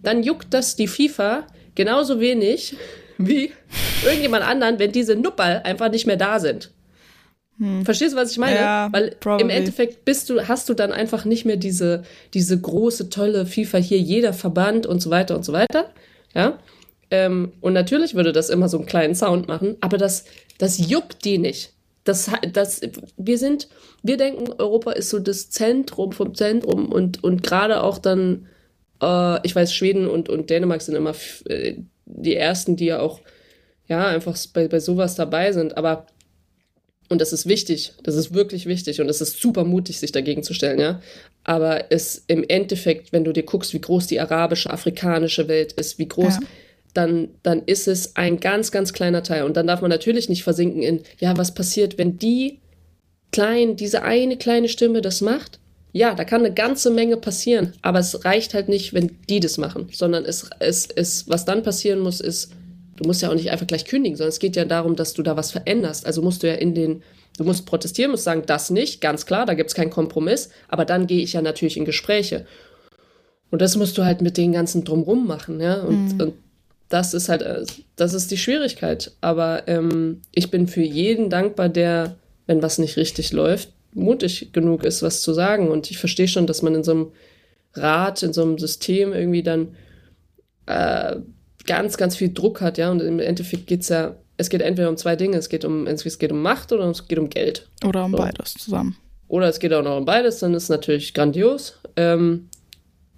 Dann juckt das die FIFA genauso wenig wie irgendjemand anderen, wenn diese Nupperl einfach nicht mehr da sind. Verstehst du, was ich meine? Ja, Weil im probably. Endeffekt bist du, hast du dann einfach nicht mehr diese, diese große, tolle FIFA hier, jeder Verband und so weiter und so weiter. Ja. Ähm, und natürlich würde das immer so einen kleinen Sound machen, aber das, das juckt die nicht. Das, das, wir sind, wir denken, Europa ist so das Zentrum vom Zentrum und, und gerade auch dann, äh, ich weiß, Schweden und, und Dänemark sind immer äh, die ersten, die ja auch, ja, einfach bei, bei sowas dabei sind, aber und das ist wichtig, das ist wirklich wichtig und es ist super mutig, sich dagegen zu stellen, ja. Aber es im Endeffekt, wenn du dir guckst, wie groß die arabische, afrikanische Welt ist, wie groß, Ja. dann, dann ist es ein ganz, ganz kleiner Teil. Und dann darf man natürlich nicht versinken in, ja, was passiert, wenn die klein, diese eine kleine Stimme das macht? Ja, da kann eine ganze Menge passieren, aber es reicht halt nicht, wenn die das machen, sondern es, es, es, was dann passieren muss, ist, du musst ja auch nicht einfach gleich kündigen, sondern es geht ja darum, dass du da was veränderst. Also musst du ja in den, du musst protestieren, musst sagen, das nicht, ganz klar, da gibt's keinen Kompromiss, aber dann gehe ich ja natürlich in Gespräche. Und das musst du halt mit den ganzen Drumrum machen, ja. Und, und das ist halt, äh, das ist die Schwierigkeit. Aber ähm, ich bin für jeden dankbar, der, wenn was nicht richtig läuft, mutig genug ist, was zu sagen. Und ich verstehe schon, dass man in so einem Rat, in so einem System irgendwie dann äh, ganz, ganz viel Druck hat, ja. Und im Endeffekt geht's ja, es geht entweder um zwei Dinge. Es geht um, es geht um Macht oder es geht um Geld. Oder um So. beides zusammen. Oder es geht auch noch um beides, dann ist es natürlich grandios. Ähm,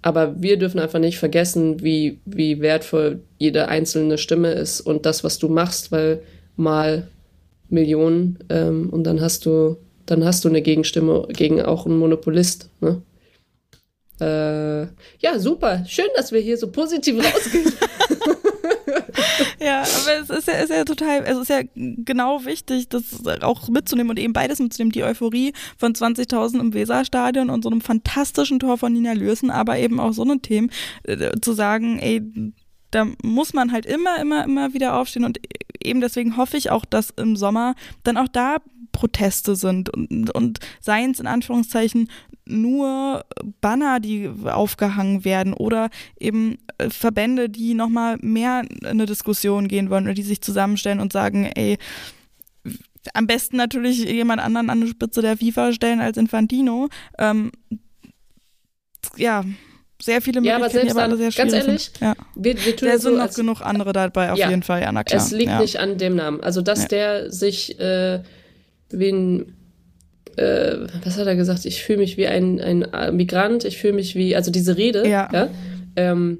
aber wir dürfen einfach nicht vergessen, wie, wie wertvoll jede einzelne Stimme ist und das, was du machst, weil mal Millionen ähm, und dann hast du, dann hast du eine Gegenstimme gegen auch einen Monopolist. Ne? Äh, ja, super. Schön, dass wir hier so positiv rausgehen. Ja, aber es ist ja, ist ja total, es ist ja genau wichtig, das auch mitzunehmen und eben beides mitzunehmen. Die Euphorie von 20.000 im Weserstadion und so einem fantastischen Tor von Nina Lürsen, aber eben auch so eine Themen, äh, zu sagen, ey, da muss man halt immer, immer, immer wieder aufstehen und eben deswegen hoffe ich auch, dass im Sommer dann auch da Proteste sind und, und seien es in Anführungszeichen nur Banner, die aufgehangen werden oder eben äh, Verbände, die nochmal mehr in eine Diskussion gehen wollen oder die sich zusammenstellen und sagen, ey, am besten natürlich jemand anderen an die Spitze der FIFA stellen als Infantino. Ähm, ja, sehr viele Ja, aber Möglichkeiten, die selbst aber alle sehr ganz schwierig ehrlich, sind. Ja. Wir, wir tun Da das so, sind noch genug andere dabei, auf Ja, jeden Fall, ja, na klar. Es liegt ja. nicht an dem Namen. Also, dass Ja. der sich äh, wie ein, äh, was hat er gesagt? Ich fühle mich wie ein, ein äh, Migrant, ich fühle mich wie, also diese Rede, Ja. ähm,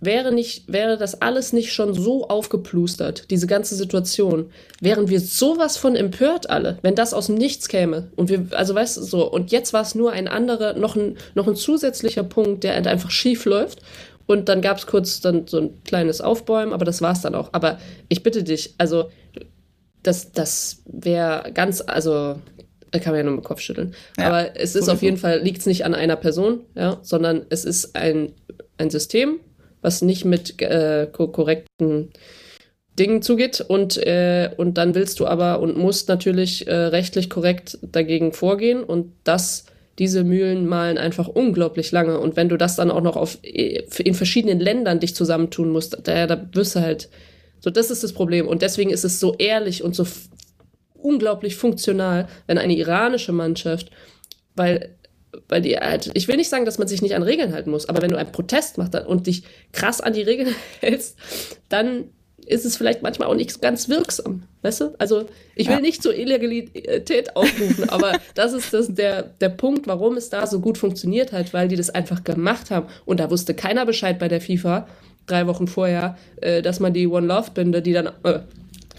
wäre nicht, wäre das alles nicht schon so aufgeplustert, diese ganze Situation, wären wir sowas von empört alle, wenn das aus dem Nichts käme. Und wir, also weißt du, so, und jetzt war es nur ein anderer, noch ein, noch ein zusätzlicher Punkt, der halt einfach schief läuft. Und dann gab es kurz dann so ein kleines Aufbäumen, aber das war's dann auch. Aber ich bitte dich, also das, das wäre ganz, also kann man ja nur mit dem Kopf schütteln. Ja, aber es ist sowieso. auf jeden Fall, liegt es nicht an einer Person, ja, sondern es ist ein, ein System, was nicht mit äh, ko korrekten Dingen zugeht und, äh, und dann willst du aber und musst natürlich äh, rechtlich korrekt dagegen vorgehen und das diese Mühlen malen einfach unglaublich lange und wenn du das dann auch noch auf äh, in verschiedenen Ländern dich zusammentun musst, da, da wirst du halt so das ist das Problem und deswegen ist es so ehrlich und so unglaublich funktional, wenn eine iranische Mannschaft, weil weil die halt, ich will nicht sagen, dass man sich nicht an Regeln halten muss, aber wenn du einen Protest machst und dich krass an die Regeln hältst, dann ist es vielleicht manchmal auch nicht ganz wirksam, weißt du? Also ich will ja. nicht zur Illegalität aufrufen, aber das ist das, der, der Punkt, warum es da so gut funktioniert hat, weil die das einfach gemacht haben und da wusste keiner Bescheid bei der FIFA drei Wochen vorher, äh, dass man die One Love Binde, die dann äh,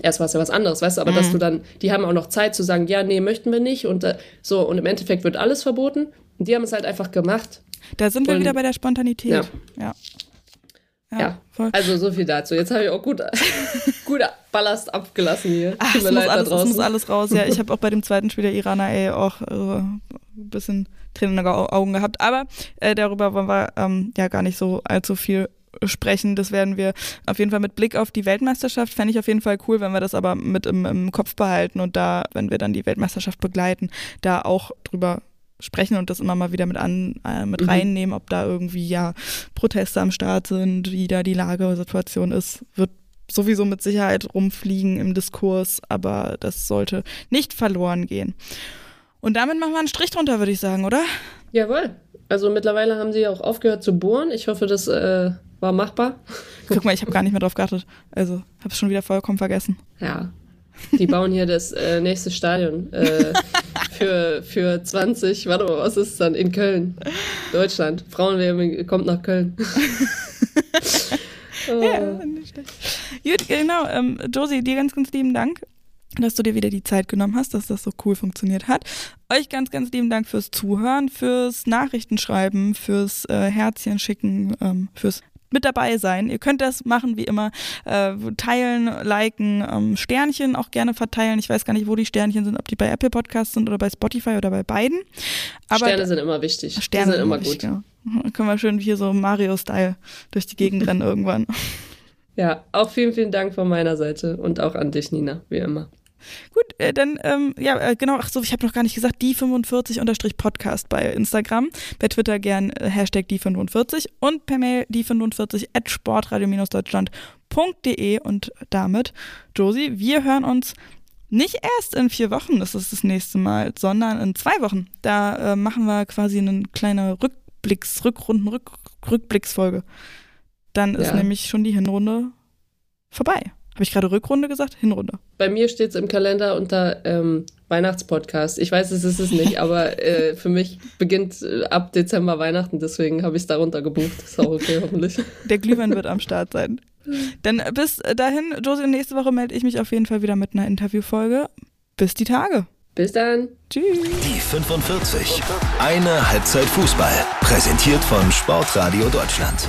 erst war es ja was anderes, weißt du, aber mhm. dass du dann, die haben auch noch Zeit zu sagen, ja, nee, möchten wir nicht und äh, so und im Endeffekt wird alles verboten und die haben es halt einfach gemacht. Da sind wir und, wieder bei der Spontanität. Ja. ja. Ja, ja also so viel dazu. Jetzt habe ich auch gut, gut Ballast abgelassen hier. Ach, es, muss alles, es muss alles raus. Ja, ich habe auch bei dem zweiten Spiel der Iraner ey, auch äh, ein bisschen Tränen in den Augen gehabt. Aber äh, darüber wollen wir ähm, ja gar nicht so allzu viel sprechen. Das werden wir auf jeden Fall mit Blick auf die Weltmeisterschaft, fände ich auf jeden Fall cool, wenn wir das aber mit im, im Kopf behalten und da, wenn wir dann die Weltmeisterschaft begleiten, da auch drüber sprechen und das immer mal wieder mit an äh, mit mhm. reinnehmen, ob da irgendwie ja Proteste am Start sind, wie da die Lagesituation ist, wird sowieso mit Sicherheit rumfliegen im Diskurs, aber das sollte nicht verloren gehen. Und damit machen wir einen Strich drunter, würde ich sagen, oder? Jawohl. Also mittlerweile haben sie auch aufgehört zu bohren. Ich hoffe, das äh, war machbar. Guck mal, ich habe gar nicht mehr drauf geachtet. Also habe es schon wieder vollkommen vergessen. Ja. Die bauen hier das äh, nächste Stadion äh, für, für 20. Warte mal, was ist es dann? In Köln. Deutschland. Frauen kommt nach Köln. oh. Ja, nicht schlecht. Gut, genau. Ähm, Josie, dir ganz, ganz lieben Dank dass du dir wieder die Zeit genommen hast, dass das so cool funktioniert hat. Euch ganz, ganz lieben Dank fürs Zuhören, fürs Nachrichtenschreiben, fürs äh, Herzchen schicken, ähm, fürs mit dabei sein. Ihr könnt das machen wie immer. Äh, teilen, liken, ähm, Sternchen auch gerne verteilen. Ich weiß gar nicht, wo die Sternchen sind, ob die bei Apple Podcasts sind oder bei Spotify oder bei beiden. Aber Sterne sind immer wichtig. Sterne sind immer gut. Genau. Können wir schön hier so Mario-Style durch die Gegend rennen irgendwann. Ja, auch vielen, vielen Dank von meiner Seite und auch an dich, Nina, wie immer. Gut, äh, dann, ähm, ja, äh, genau, ach so, ich habe noch gar nicht gesagt, die 45-Podcast bei Instagram, bei Twitter gern äh, Hashtag die 45 und per Mail die 45 at sportradio-deutschland.de und damit, Josie, wir hören uns nicht erst in vier Wochen, das ist das nächste Mal, sondern in zwei Wochen. Da äh, machen wir quasi eine kleine Rückblicks, Rückrunden, Rück, Rückblicksfolge. Dann ist ja. nämlich schon die Hinrunde vorbei. Habe ich gerade Rückrunde gesagt? Hinrunde. Bei mir steht es im Kalender unter ähm, Weihnachtspodcast. Ich weiß, es ist es nicht, aber äh, für mich beginnt äh, ab Dezember Weihnachten, deswegen habe ich es darunter gebucht. Ist auch okay, hoffentlich. Der Glühwein wird am Start sein. Dann bis dahin, Josie, nächste Woche melde ich mich auf jeden Fall wieder mit einer Interviewfolge. Bis die Tage. Bis dann. Tschüss. Die 45. Eine Halbzeit Fußball. Präsentiert von Sportradio Deutschland.